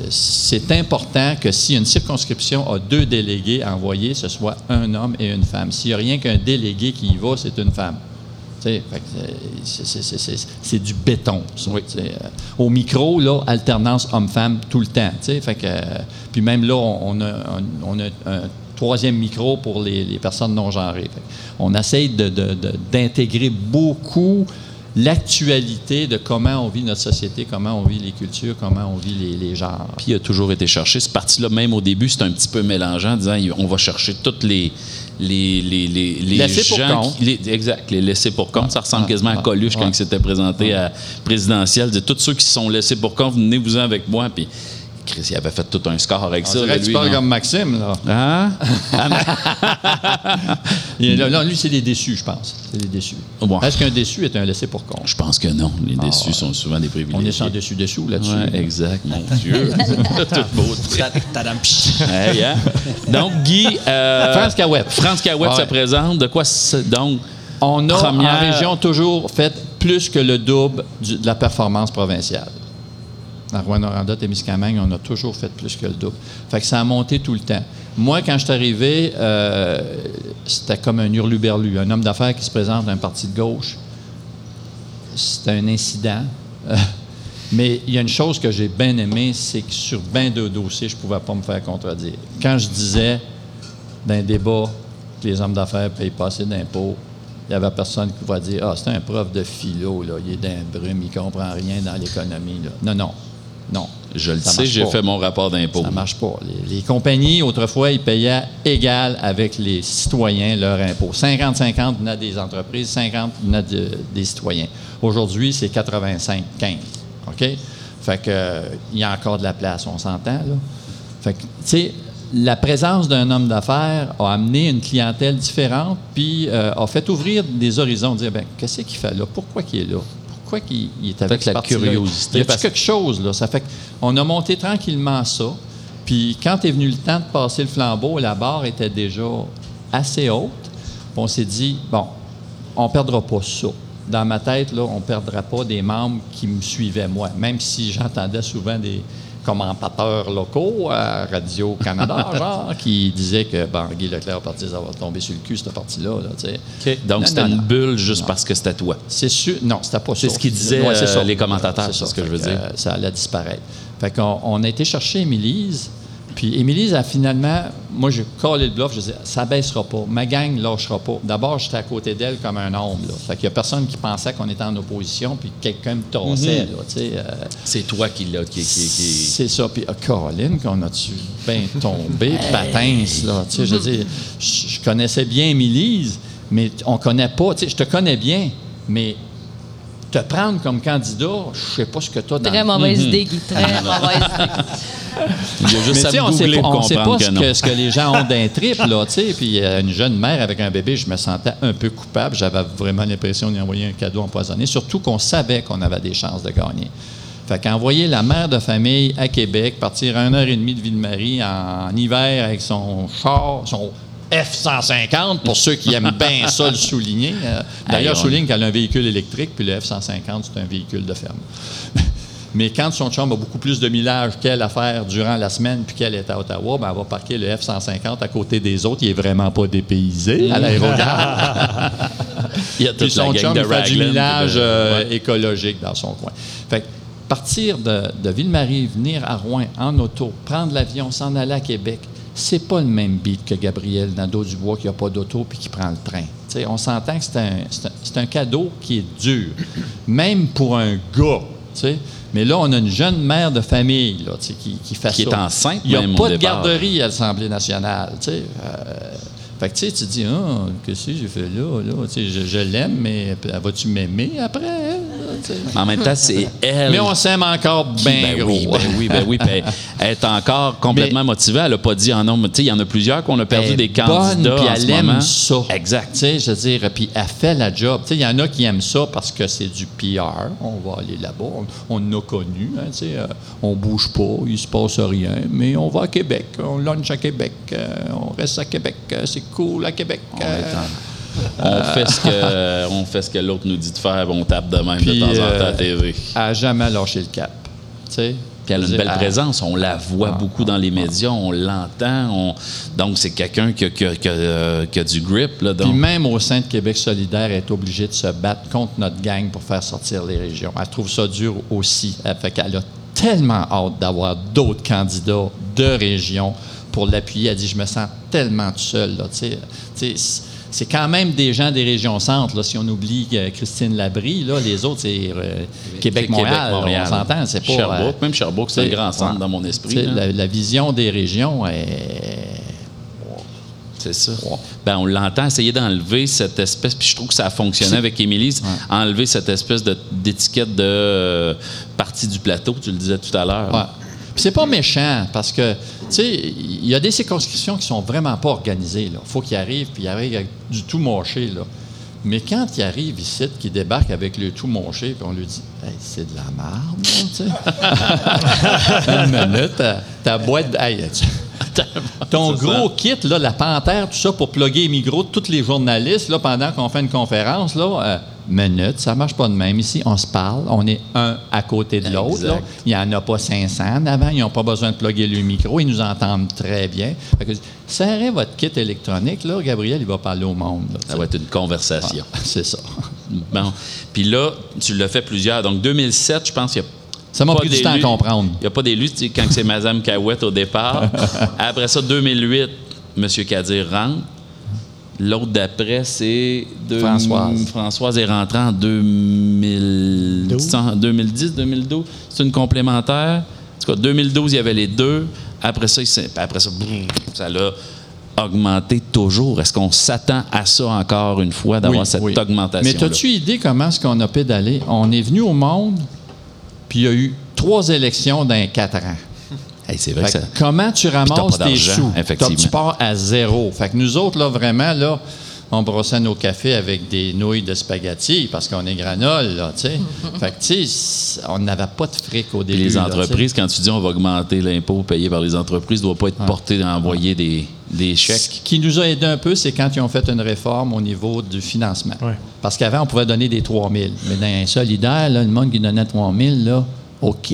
c'est important que si une circonscription a deux délégués à envoyer, ce soit un homme et une femme. S'il n'y a rien qu'un délégué qui y va, c'est une femme. C'est- c'est- c'est- c'est- C'est du béton. ça. Euh, Au micro, là, alternance homme-femme tout le temps. Fait que, euh, puis même là, on on a, on a un troisième micro pour les, les personnes non genrées. On essaye d'intégrer beaucoup l'actualité de comment on vit notre société, comment on vit les cultures, comment on vit les, les genres. Puis il a toujours été cherché. Ce parti-là, même au début, c'était un petit peu mélangeant, en disant on va chercher toutes les. Les, les, les, les Laissés pour gens compte. qui- les- exact, les laissés pour compte. Ça ressemble ah, quasiment à Coluche quand il s'était présenté à présidentiel. De tous ceux qui sont laissés pour compte, venez-vous-en avec moi. Puis Chris, il avait fait tout un score avec On ça. dirait là, que tu lui, parles non? comme Maxime, là. Hein? Il- là, non, lui, c'est des déçus, je pense. C'est des déçus. Est-ce qu'un déçu est un laissé pour compte? Je pense que non. Les déçus ouais. sont souvent des privilégiés. On est sans dessus-dessous là-dessus. Ouais, exact, mon Dieu. Tout beau. Hey, hein? Donc, Guy. euh, France Cahouette. France Cahouette Ouais. se présente. De quoi c'est- donc? On a Première- en région toujours fait plus que le double du- de la performance provinciale. À Rouen-Noranda, Témiscamingue, on a toujours fait plus que le double. Fait que ça a monté tout le temps. Moi, quand je suis arrivé, euh, c'était comme un hurluberlu. Un homme d'affaires qui se présente à un parti de gauche, c'était un incident. Mais il y a une chose que j'ai bien aimée, c'est que sur bien de dossiers, je ne pouvais pas me faire contredire. Quand je disais d'un débat que les hommes d'affaires ne payent pas assez d'impôts, il n'y avait personne qui pouvait dire Ah, c'est un prof de philo, là, il est d'un brume, il ne comprend rien dans l'économie. Non, non. Non. Je le sais, j'ai fait mon rapport d'impôt. Ça marche pas. Les, les compagnies, autrefois, ils payaient égal avec les citoyens leur impôt. 50-50 venait des entreprises, 50 venait de- des citoyens. Aujourd'hui, c'est 85-15. OK? Fait que, euh, il y a encore de la place, on s'entend, là. Fait que, tu sais, la présence d'un homme d'affaires a amené une clientèle différente, puis euh, a fait ouvrir des horizons, dire, ben, qu'est-ce qu'il fait là? Pourquoi qu'il est là? Quoi qu'il il est avec la curiosité, Il y a quelque chose, là? Ça fait qu'on a monté tranquillement ça. Puis quand est venu le temps de passer le flambeau, la barre était déjà assez haute. On s'est dit, bon, on ne perdra pas ça. Dans ma tête, là, on ne perdra pas des membres qui me suivaient, moi. Même si j'entendais souvent des commentateurs locaux à Radio-Canada, genre, qui disaient que bon, Guy Leclerc parti, ça va tomber sur le cul, cette partie-là. Là. Donc, c'était une bulle juste Non. parce que c'était toi. C'est sûr. Non, c'était pas. C'est ce qu'ils disaient, Ouais, euh, les commentateurs, C'est ce que je veux dire. euh, ça allait disparaître. Fait qu'on on a été chercher Émilise. Puis Émilise a finalement, moi j'ai collé le bluff, je disais, ça baissera pas, ma gang lâchera pas. D'abord, j'étais à côté d'elle comme un ombre. Là. Fait qu'il y a personne qui pensait qu'on était en opposition, puis que quelqu'un me là, tu sais, euh, C'est toi qui l'as. Qui, qui, qui- c'est ça. Puis, ah, Caroline, qu'on a-tu bien tombé, patins, là. Tu sais, je dire, je connaissais bien Émilise, mais on connaît pas. Tu sais, je te connais bien, mais te prendre comme candidat, je sais pas ce que tu as dans Très mauvaise Mhm. idée, Guy. Très mauvaise idée. Il y a mais juste tu sais, à on sait pas, on sait pas que ce que, ce que les gens ont d'un trip, là, tu sais. Puis euh, une jeune mère avec un bébé, je me sentais un peu coupable. J'avais vraiment l'impression d'y envoyer un cadeau empoisonné, surtout qu'on savait qu'on avait des chances de gagner. Fait qu'envoyer la mère de famille à Québec, partir à une heure et demie de Ville-Marie en, hiver avec son char, son F-150, pour ceux qui aiment bien ça le souligner. Euh, D'ailleurs, souligne qu'elle a un véhicule électrique, puis le F-150, c'est un véhicule de ferme. Mais quand son chum a beaucoup plus de millage qu'elle à faire durant la semaine puis qu'elle est à Ottawa, ben elle va parquer le F-150 à côté des autres. Il est vraiment pas dépaysé à l'aérogare. Il y a toute Puis son la gang chum de il fait du millage de- euh, ouais. écologique dans son coin. Fait que partir de, de Ville-Marie, venir à Rouen en auto, prendre l'avion, s'en aller à Québec, c'est pas le même beat que Gabriel Nadeau-Dubois qui n'a pas d'auto puis qui prend le train. On s'entend que c'est un, un- cadeau qui est dur, même pour un gars. Mais là, on a une jeune mère de famille là, qui, qui fait Qui ça. est enceinte Il n'y a même pas de départ. garderie à l'Assemblée nationale. Euh, fait que tu sais, tu dis, ah, qu'est-ce que j'ai fait là? là? Tu sais, je, je l'aime, mais vas-tu m'aimer après? Tu sais. En même temps, c'est elle. Mais on s'aime encore bien ben gros. Oui, ben oui, ben oui. ben, elle est encore complètement motivée. Elle n'a pas dit en nombre. Tu sais, il y en a plusieurs qu'on a perdu des candidats. puis elle ce aime moment. ça. Exact. Tu sais, je veux dire, puis elle fait la job. Tu sais, il y en a qui aiment ça parce que c'est du PR. On va aller là-bas. On, on a connu. hein, tu sais, euh, on bouge pas, il se passe rien, mais on va à Québec. On lunch à Québec. euh, on reste à Québec. euh, c'est cool à Québec. euh, On fait ce que, on fait ce que l'autre nous dit de faire, on tape de même Puis, de temps en temps euh, à TV. elle a jamais lâché le cap. Tu sais, Puis elle a une belle présence, on la voit Ah, beaucoup dans les médias, on l'entend. on- Donc, c'est quelqu'un qui, qui qui euh, qui a du grip. Là, Puis même au sein de Québec solidaire, elle est obligée de se battre contre notre gang pour faire sortir les régions. Elle trouve ça dur aussi. Elle fait qu'elle a tellement hâte d'avoir d'autres candidats de région pour l'appuyer. Elle dit, je me sens tellement tout seul. Là. C'est- quand même des gens des régions centres. Là, si on oublie euh, Christine Labrie, là, les autres, c'est euh, Québec-Montréal. Québec-Montréal. on s'entend, c'est pas... Sherbrooke, euh, même Sherbrooke, c'est sais, grand centre ouais. dans mon esprit. La, la vision des régions est... C'est ça. Ben, on l'entend essayer d'enlever cette espèce, puis je trouve que ça a fonctionné avec Émilie, enlever cette espèce de- d'étiquette de euh, partie du plateau, tu le disais tout à l'heure. Puis c'est pas méchant parce que, tu sais, il y a des circonscriptions qui sont vraiment pas organisées. Il faut qu'ils arrivent, puis ils arrivent avec du tout moché. Là. Mais quand ils arrivent ici, qu'ils débarquent avec le tout moché, puis on lui dit hey, c'est de la merde, là, tu sais. Une minute, ta, boîte. Hey, ton gros kit, là, la panthère, tout ça, pour plugger les micros de tous les journalistes, là, pendant qu'on fait une conférence, là, euh, minute, ça marche pas de même. Ici, on se parle, on est un à côté de l'autre. Il n'y en a pas 500 en avant, ils n'ont pas besoin de plugger le micro, ils nous entendent très bien. Fait que, serrez votre kit électronique, là, Gabriel, il va parler au monde. là, Ça va être une conversation. Ah, c'est ça. Bon. Puis là, tu l'as fait plusieurs. Donc, 2007, je pense qu'il y a Ça m'a pris du temps à comprendre. Il n'y a pas d'élu tu sais, quand c'est Madame Cahouette au départ. Après ça, 2008, M. Kadir rentre. L'autre d'après, c'est... Françoise. Françoise est rentrée en 2010, en 2010, 2012. C'est une complémentaire. En tout cas, 2012, il y avait les deux. Après ça, après ça, ça l'a augmenté toujours. Est-ce qu'on s'attend à ça encore une fois, d'avoir Oui, cette oui. augmentation Mais as-tu idée comment est-ce qu'on a pédalé? On est venu au monde, puis il y a eu trois élections dans quatre ans. c'est vrai Fait que ça- comment tu ramasses tes sous? Tu pars à zéro? Fait que nous autres, là, vraiment, là, on brossait nos cafés avec des nouilles de spaghetti parce qu'on est granole, là, tu sais. fait que, tu sais, on n'avait pas de fric au Puis début. les là, entreprises, quand tu dis on va augmenter l'impôt payé par les entreprises, ne doit pas être porté à envoyer des, des Ce chèques. qui nous a aidé un peu, c'est quand ils ont fait une réforme au niveau du financement. Ouais. Parce qu'avant, on pouvait donner des 3 000. Mais dans un solidaire, là, le monde qui donnait 3 000, là, OK,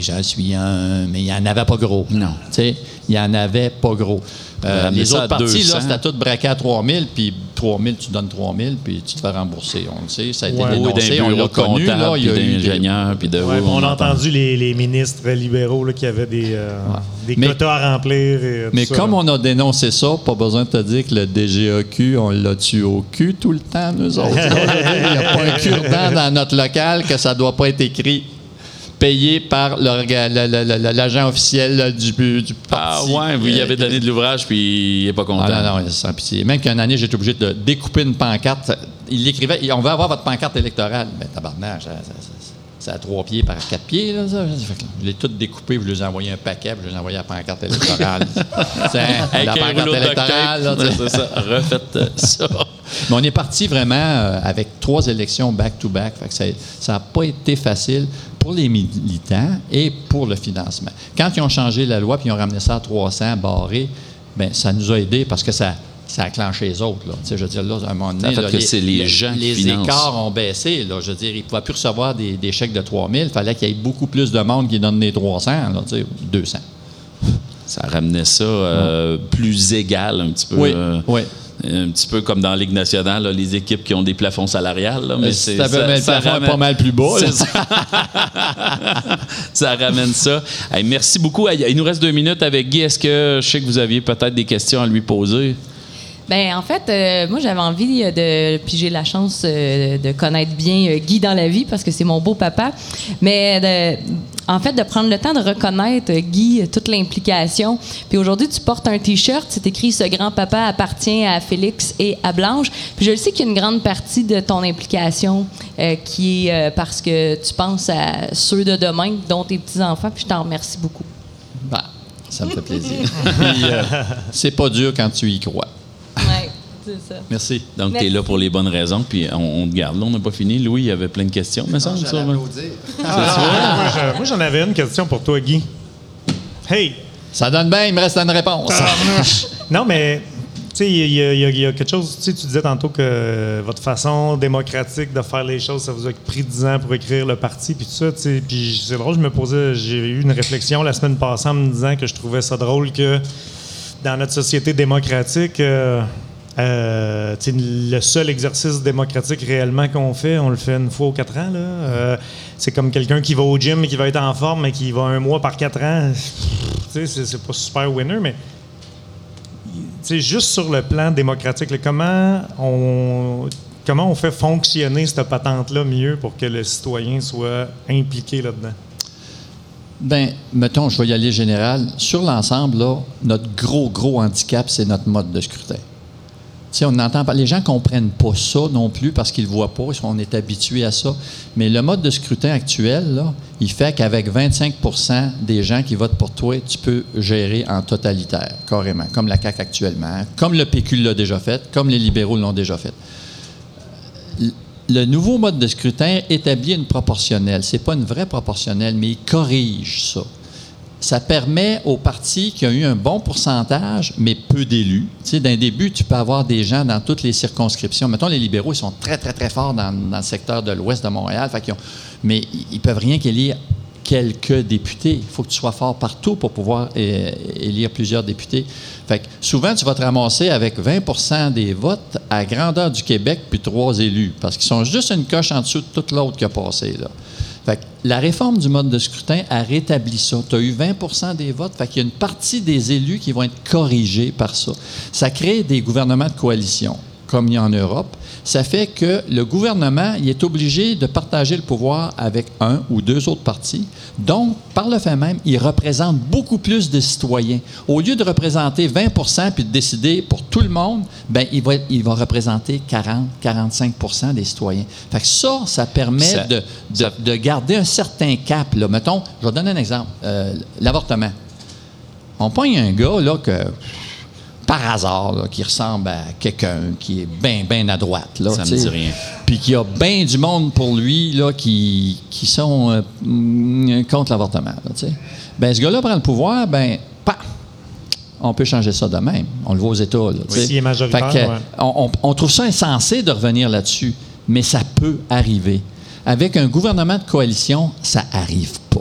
j'en suis un, mais il n'y en avait pas gros. Non. Tu sais, il n'y en avait pas gros. Euh, les autres à parties, 200. là, c'était tout braqué à 3 000, puis 3 000, tu donnes 3 000, puis tu te fais rembourser. On le sait, ça a été Ouais. Dénoncé, on l'a connu, là, il y a puis eu des- d'ingénieurs, puis de... Ouais, on a entend. entendu les, les ministres libéraux là, qui avaient des, euh, des Mais- quotas à remplir. Et, Mais ça, comme là. on a dénoncé ça, pas besoin de te dire que le DGAQ, on l'a tué au cul tout le temps, nous autres. Il n'y a pas un cure-dent dans notre local que ça ne doit pas être écrit payé par l'agent officiel du, du Ah parti. ouais, vous y avez donné de l'ouvrage, puis il n'est pas content. Ah non, non, c'est sans pitié. Même qu'une année, j'étais obligé de découper une pancarte. Il écrivait On veut avoir votre pancarte électorale. Mais tabarnak, ça- ça- ça- c'est à trois pieds par quatre pieds. Là, ça. Je l'ai tout découpé, je lui ai envoyé un paquet, puis je lui ai envoyé la pancarte électorale. Avec la pancarte électorale. c'est ça. Refaites ça. Mais on est parti vraiment euh, avec trois élections back-to-back. Fait que ça- ça n'a pas été facile pour les militants et pour le financement. Quand ils ont changé la loi puis ils ont ramené ça à 300 barré, ben ça nous a aidés parce que ça, ça a clenché les autres. Là. Je veux dire, là, à un moment donné, là, que c'est les gens les financent. écarts ont baissé. Là. Je veux dire, ils ne pouvaient plus recevoir des, des chèques de 3 000. Il fallait qu'il y ait beaucoup plus de monde qui donne des 300, là, tu sais, 200. Ça ramenait ça euh, plus égal un petit peu. Oui, euh, oui. Un petit peu comme dans la Ligue nationale, là, les équipes qui ont des plafonds salariales. là, mais Euh, si ça- mais le ça ramène- pas mal plus bas, ça. Ça ramène ça. Hey, merci beaucoup. Il nous reste deux minutes avec Guy. Est-ce que je sais que vous aviez peut-être des questions à lui poser? Ben en fait, euh, moi j'avais envie de, puis j'ai la chance euh, de connaître bien euh, Guy dans la vie parce que c'est mon beau papa, mais de- en fait de prendre le temps de reconnaître euh, Guy euh, toute l'implication. Puis aujourd'hui tu portes un t-shirt, c'est écrit ce grand papa appartient à Félix et à Blanche. Puis je le sais qu'il y a une grande partie de ton implication euh, qui est euh, parce que tu penses à ceux de demain, dont tes petits enfants. Puis je t'en remercie beaucoup. Ben, ça me fait plaisir. Puis, euh, c'est pas dur quand tu y crois. Ça. Merci. Donc, tu es là pour les bonnes raisons, puis on, on te garde. Là, on n'a pas fini. Louis, il y avait plein de questions, me semble. ça, ouais. Ah, moi, je- moi, j'en avais une question pour toi, Guy. Hey! Ça donne bien, il me reste une réponse. Non, mais tu sais, il y, y y a quelque chose. Tu sais, tu disais tantôt que votre façon démocratique de faire les choses, ça vous a pris 10 ans pour écrire le parti, puis tout ça. tu sais. Puis c'est drôle, je me posais, j'ai eu une réflexion la semaine passée en me disant que je trouvais ça drôle que dans notre société démocratique, euh, euh, le seul exercice démocratique réellement qu'on fait, on le fait une fois aux quatre ans. Euh, c'est comme quelqu'un qui va au gym et qui va être en forme, mais qui va un mois par quatre ans. C'est- pas super winner, mais juste sur le plan démocratique, comment on comment on fait fonctionner cette patente-là mieux pour que le citoyen soit impliqué là-dedans? Ben, mettons, je vais y aller général. Sur l'ensemble, notre gros, gros handicap, c'est notre mode de scrutin. On entend. Les gens comprennent pas ça non plus parce qu'ils ne voient pas. On est habitué à ça. Mais le mode de scrutin actuel, il fait qu'avec 25% des gens qui votent pour toi, tu peux gérer en totalitaire, carrément, comme la CAQ actuellement, comme le PQ l'a déjà fait, comme les libéraux l'ont déjà fait le nouveau mode de scrutin établit une proportionnelle. Ce n'est pas une vraie proportionnelle, mais il corrige ça. Ça permet aux partis qui ont eu un bon pourcentage, mais peu d'élus. Tu sais, d'un début, tu peux avoir des gens dans toutes les circonscriptions. Mettons, les libéraux, ils sont très, très, très forts dans, le secteur de l'ouest de Montréal. Fait qu'ils ont- mais ils peuvent rien qu'élire quelques députés. Il faut que tu sois fort partout pour pouvoir euh, élire plusieurs députés. Fait que souvent, tu vas te ramasser avec 20% des votes à grandeur du Québec, puis trois élus, parce qu'ils sont juste une coche en dessous de toute l'autre qui a passé. Là. Fait que la réforme du mode de scrutin a rétabli ça. Tu as eu 20% des votes, fait qu'il y a une partie des élus qui vont être corrigés par ça. Ça crée des gouvernements de coalition, comme il y a en Europe. Ça fait que le gouvernement il est obligé de partager le pouvoir avec un ou deux autres partis. Donc, par le fait même, il représente beaucoup plus de citoyens. Au lieu de représenter 20% puis de décider pour tout le monde, ben il va, il va représenter 40-45% des citoyens. Fait que ça, ça permet Ça- de, de- de garder un certain cap. Là. Mettons, je vais donner un exemple. Euh, L'avortement. On pogne un gars, là, que par hasard, là, qui ressemble à quelqu'un qui est bien, bien à droite. Là, Ça me dit rien. Puis qu'il y a bien du monde pour lui là, qui, qui sont euh, mm, contre l'avortement. Ben, ce gars-là prend le pouvoir, ben, pa, on peut changer ça de même. On le voit aux États. Là. S'il est majoritaire, Fait que, ouais. on, on- on trouve ça insensé de revenir là-dessus, mais ça peut arriver. Avec un gouvernement de coalition, ça arrive pas.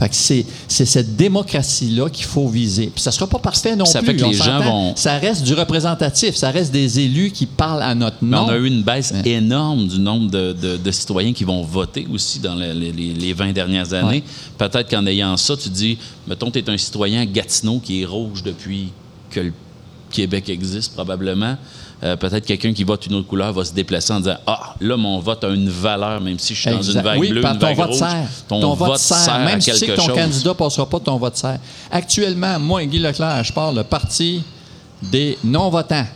Fait que c'est, c'est cette démocratie-là qu'il faut viser. Puis ça sera pas parfait non Ça plus. fait que on les gens s'entend. vont- Ça reste du représentatif. Ça reste des élus qui parlent à notre Mais nom. on a eu une baisse énorme du nombre de, de- de citoyens qui vont voter aussi dans les, les- les 20 dernières années. Peut-être qu'en ayant ça, tu dis, mettons, tu es un citoyen Gatineau qui est rouge depuis que le Québec existe, probablement. Euh, Peut-être quelqu'un qui vote une autre couleur va se déplacer en disant Ah, là, mon vote a une valeur, même si je suis dans une vague oui, bleue, une ton vague vote rouge. sert. Ton, vote sert, à Même si tu sais quelque que ton chose. candidat passera pas, ton vote sert. Actuellement, moi, Guy Leclerc, je parle le parti des non-votants.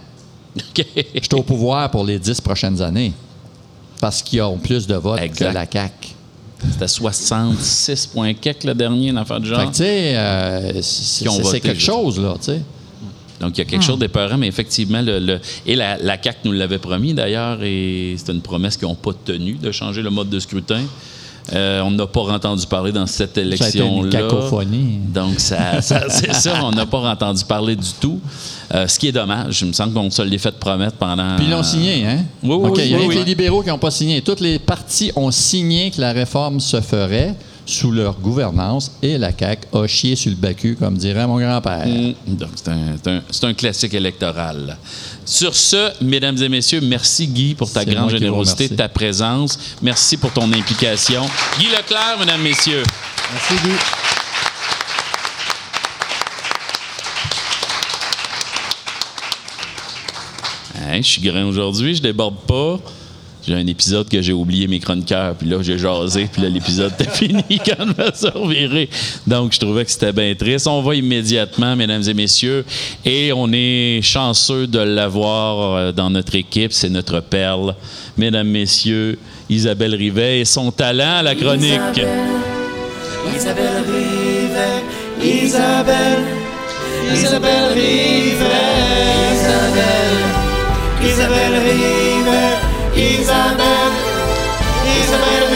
OK. Je suis au pouvoir pour les dix prochaines années. Parce qu'ils ont plus de votes Exact. que la CAQ. C'était 66 points quelques le dernier, une affaire du Fait genre. que, tu sais, euh, c'est quelque chose, là, tu sais. Donc, il y a quelque chose d'épeurant, mais effectivement, le, le- et la, la CAQ nous l'avait promis d'ailleurs, et c'est une promesse qu'ils n'ont pas tenue de changer le mode de scrutin. Euh, on n'a pas entendu parler dans cette Ça a été élection-là. une cacophonie. Donc, ça, ça- c'est ça, on n'a pas entendu parler du tout. Euh, ce qui est dommage. Il me semble qu'on se l'est fait promettre pendant. Puis ils l'ont signé, hein? Oui, oui, OK, oui, il y a oui, oui. les libéraux qui n'ont pas signé. Toutes les partis ont signé que la réforme se ferait sous leur gouvernance et la CAQ a chié sur le bacu, comme dirait mon grand-père. Mm. Donc, c'est un, classique électoral. Sur ce, mesdames et messieurs, merci Guy pour ta grande générosité, ta présence. Merci pour ton implication. Guy Leclerc, mesdames, messieurs. Merci, Guy. Hein, je suis grain aujourd'hui, je déborde pas. J'ai un épisode que j'ai oublié mes chroniqueurs, puis là, j'ai jasé, puis là, l'épisode était fini quand je me suis. Donc, je trouvais que c'était bien triste. On va immédiatement, mesdames et messieurs, et on est chanceux de l'avoir euh, dans notre équipe. C'est notre perle. Mesdames, messieurs, Isabelle Rivet et son talent à la chronique. Isabelle Rivet, Isabelle, Isabelle Rivet, Isabelle, Isabelle Rivet, Isabelle, Isabelle.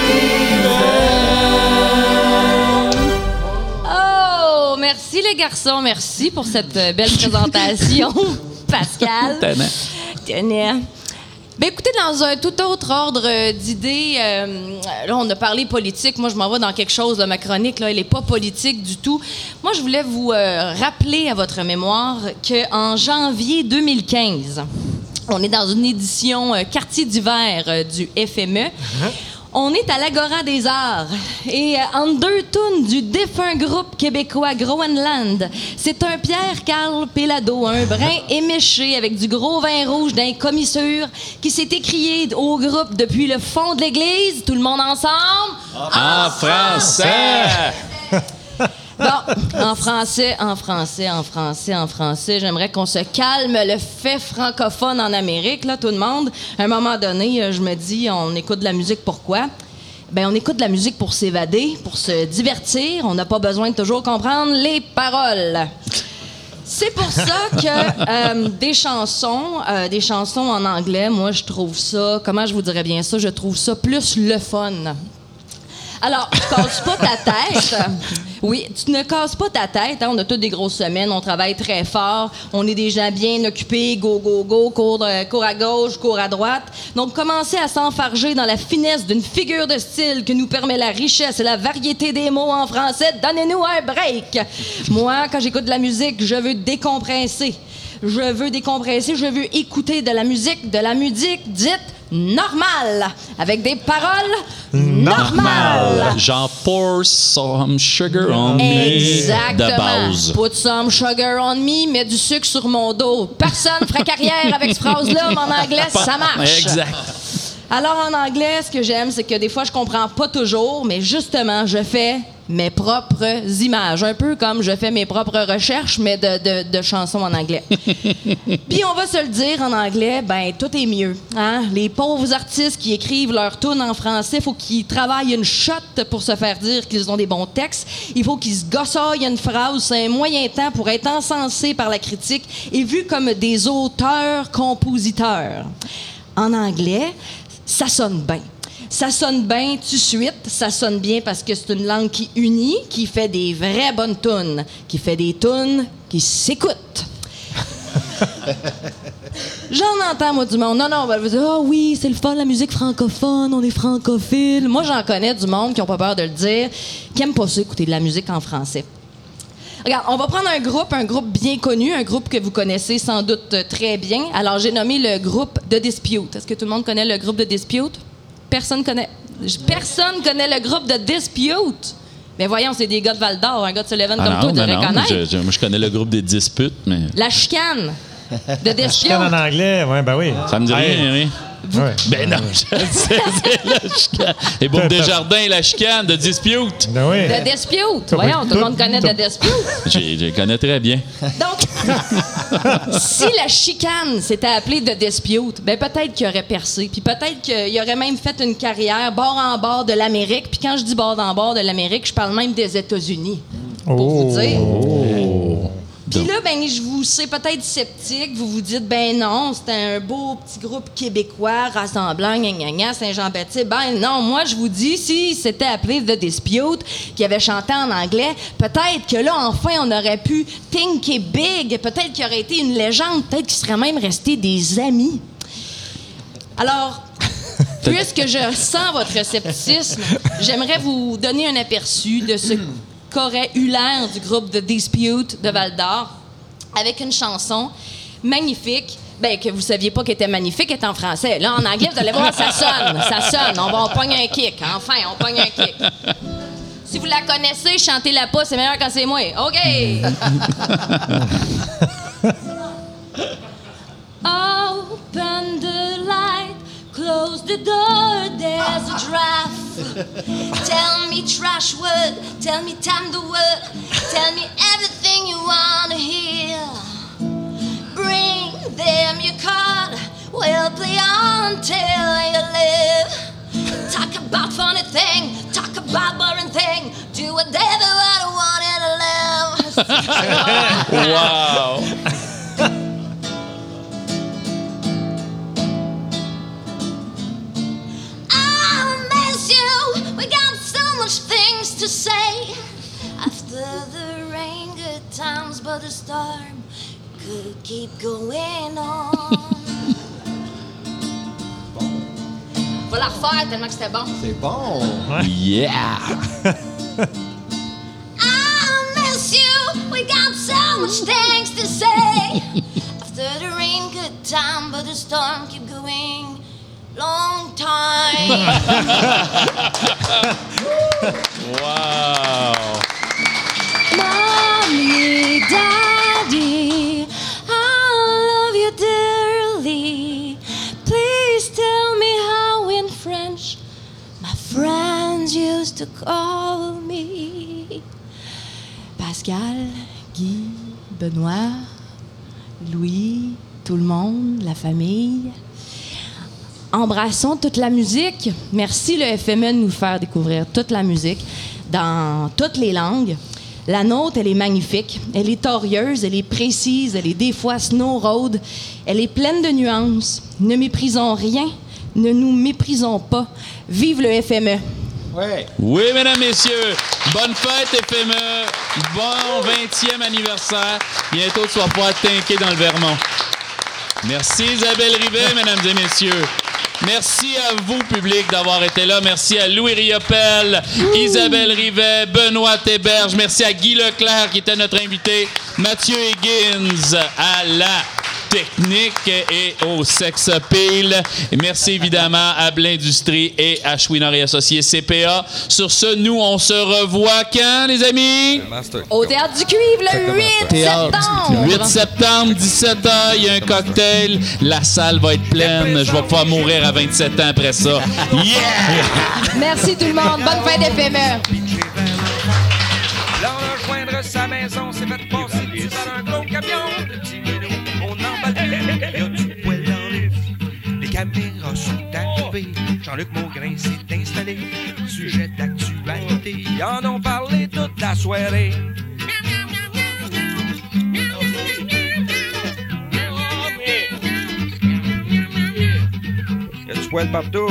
Oh, merci les garçons, merci pour cette belle présentation, Pascal. Tenez. Ben écoutez, dans un tout autre ordre d'idées, euh, là, on a parlé politique. Moi, je m'en vais dans quelque chose. là, ma chronique, là, elle n'est pas politique du tout. Moi, je voulais vous euh, rappeler à votre mémoire qu'en janvier 2015, on est dans une édition euh, quartier d'hiver euh, du FME. On est à l'Agora des Arts et euh, en deux tunes du défunt groupe québécois Groenland. C'est un Pierre-Carl Pelado, un brin éméché avec du gros vin rouge d'un commissure qui s'est écrié au groupe depuis le fond de l'église. Tout le monde ensemble? En français! Bon, en français, en français, en français, en français. J'aimerais qu'on se calme le fait francophone en Amérique, là, tout le monde. À un moment donné, euh, je me dis, on écoute de la musique pourquoi? Ben, on écoute de la musique pour s'évader, pour se divertir. On n'a pas besoin de toujours comprendre les paroles. C'est pour ça que euh, des chansons, euh, des chansons en anglais, moi, je trouve ça, comment je vous dirais bien ça, je trouve ça plus le fun. Alors, tu casses pas ta tête. Oui, tu ne casses pas ta tête. hein. On a toutes des grosses semaines, on travaille très fort, on est des gens bien occupés, go, go, go, cours, cours à gauche, cours à droite. Donc, commencez à s'enfarger dans la finesse d'une figure de style que nous permet la richesse et la variété des mots en français. Donnez-nous un break. Moi, quand j'écoute de la musique, je veux décompresser. Je veux décompresser, je veux écouter de la musique, de la musique dite normale, avec des paroles normales. Genre, pour some sugar on me. Exactement. De base. Put some sugar on me, mets du sucre sur mon dos. Personne fera carrière avec cette phrase-là, mais en anglais, ça marche. Exact. Alors, en anglais, ce que j'aime, c'est que des fois, je comprends pas toujours, mais justement, je fais mes propres images. Un peu comme je fais mes propres recherches, mais de, de- de chansons en anglais. Puis on va se le dire, en anglais, ben tout est mieux. Hein? Les pauvres artistes qui écrivent leurs tunes en français, faut qu'ils travaillent une shot pour se faire dire qu'ils ont des bons textes. Il faut qu'ils se gossaillent une phrase. C'est un moyen temps pour être encensés par la critique et vus comme des auteurs-compositeurs. En anglais, ça sonne bien. Ça sonne bien tout de suite. Ça sonne bien parce que c'est une langue qui unit, qui fait des vraies bonnes tunes, qui fait des tunes qui s'écoutent. J'en entends, moi, du monde. Non, non, on va vous dire, ah oui, c'est le fun, la musique francophone, on est francophile. Moi, j'en connais du monde qui ont pas peur de le dire, qui aiment pas ça, écouter de la musique en français. Regarde, on va prendre un groupe, un groupe bien connu, un groupe que vous connaissez sans doute euh, très bien. Alors, j'ai nommé le groupe The Dispute. Est-ce que tout le monde connaît le groupe The Dispute? Personne connaît. Personne connaît le groupe The Dispute. Mais voyons, c'est des gars de Val d'Or. Un gars de Sullivan Ah comme non, toi non, devrait non, connaître. je, je- moi, je connais le groupe des disputes, mais La chicane. The Dispute. Chicane en anglais, ouais, ben oui. ça me dit rien, oui. Ouais. Ben non, je le sais, c'est la chicane. Et Bob Desjardins, la chicane de dispute. Ben oui. The Dispute. Voyons, tout le monde connaît The Dispute. Je connais très bien. Donc, si la chicane s'était appelée The Dispute, ben peut-être qu'il aurait percé. Puis peut-être qu'il aurait même fait une carrière bord en bord de l'Amérique. Puis quand je dis bord en bord de l'Amérique, je parle même des États-Unis. Pour Oh. vous dire. Puis là, ben, je vous sais peut-être sceptique. Vous vous dites, ben non, c'était un beau petit groupe québécois rassemblant, gna gna gna, Saint-Jean-Baptiste. Ben non, moi, je vous dis, si c'était appelé The Dispute, qui avait chanté en anglais, peut-être que là, enfin, on aurait pu thinker big. Peut-être qu'il aurait été une légende. Peut-être qu'il serait même resté des amis. Alors, puisque je sens votre scepticisme, j'aimerais vous donner un aperçu de ce eu l'air du groupe The Dispute de Val d'Or avec une chanson magnifique. Ben, que vous saviez pas qu'elle était magnifique, elle est en français. Là, en anglais, vous allez voir, ça sonne, ça sonne. On va, on pogne un kick. Enfin, on pogne un kick. Si vous la connaissez, chantez-la pas, c'est meilleur quand c'est moi. OK! the door, there's a draft. tell me trash word, tell me time to work, tell me everything you wanna hear. Bring them your card, we'll play on you live. Talk about funny thing, talk about boring thing, do whatever I want to live. Wow! Say. After the rain, good times, but the storm could keep going on. Faut la refaire tellement que c'était bon. C'est bon. Yeah! I'll miss you. We got so much things to say. After the rain, good time, but the storm keep going. Long time. Wow! Daddy, I love you dearly. Please tell me how in French my friends used to call me. Pascal, Guy, Benoît, Louis, tout le monde, la famille. Embrassons toute la musique. Merci le FME de nous faire découvrir toute la musique dans toutes les langues. La nôtre, elle est magnifique. Elle est torieuse, elle est précise, elle est des fois snow road. Elle est pleine de nuances. Ne méprisons rien, ne nous méprisons pas. Vive le FME. Ouais. Oui, mesdames, messieurs, bonne fête, FME. Bon 20e anniversaire. Bientôt, tu vas pouvoir t'inquiéter dans le Vermont. Merci, Isabelle Rivet, mesdames et messieurs. Merci à vous, public, d'avoir été là. Merci à Louis Riopel, Isabelle Rivet, Benoît Théberge. Merci à Guy Leclerc, qui était notre invité. Mathieu Higgins à la technique et au sex appeal. Merci évidemment à Blindustrie et à Chouinard et Associés CPA. Sur ce, nous, on se revoit quand, les amis? Au Théâtre du Cuivre le 8 septembre. 8 septembre, 17h, il y a un cocktail. La salle va être pleine. Je vais pouvoir mourir à 27 ans après ça. Yeah! Merci tout le monde. Bonne fête FME. sa maison s'est fait Jean-Luc Maugrain s'est installé. Sujet d'actualité, ils en ont parlé toute la soirée. Y a du poil partout.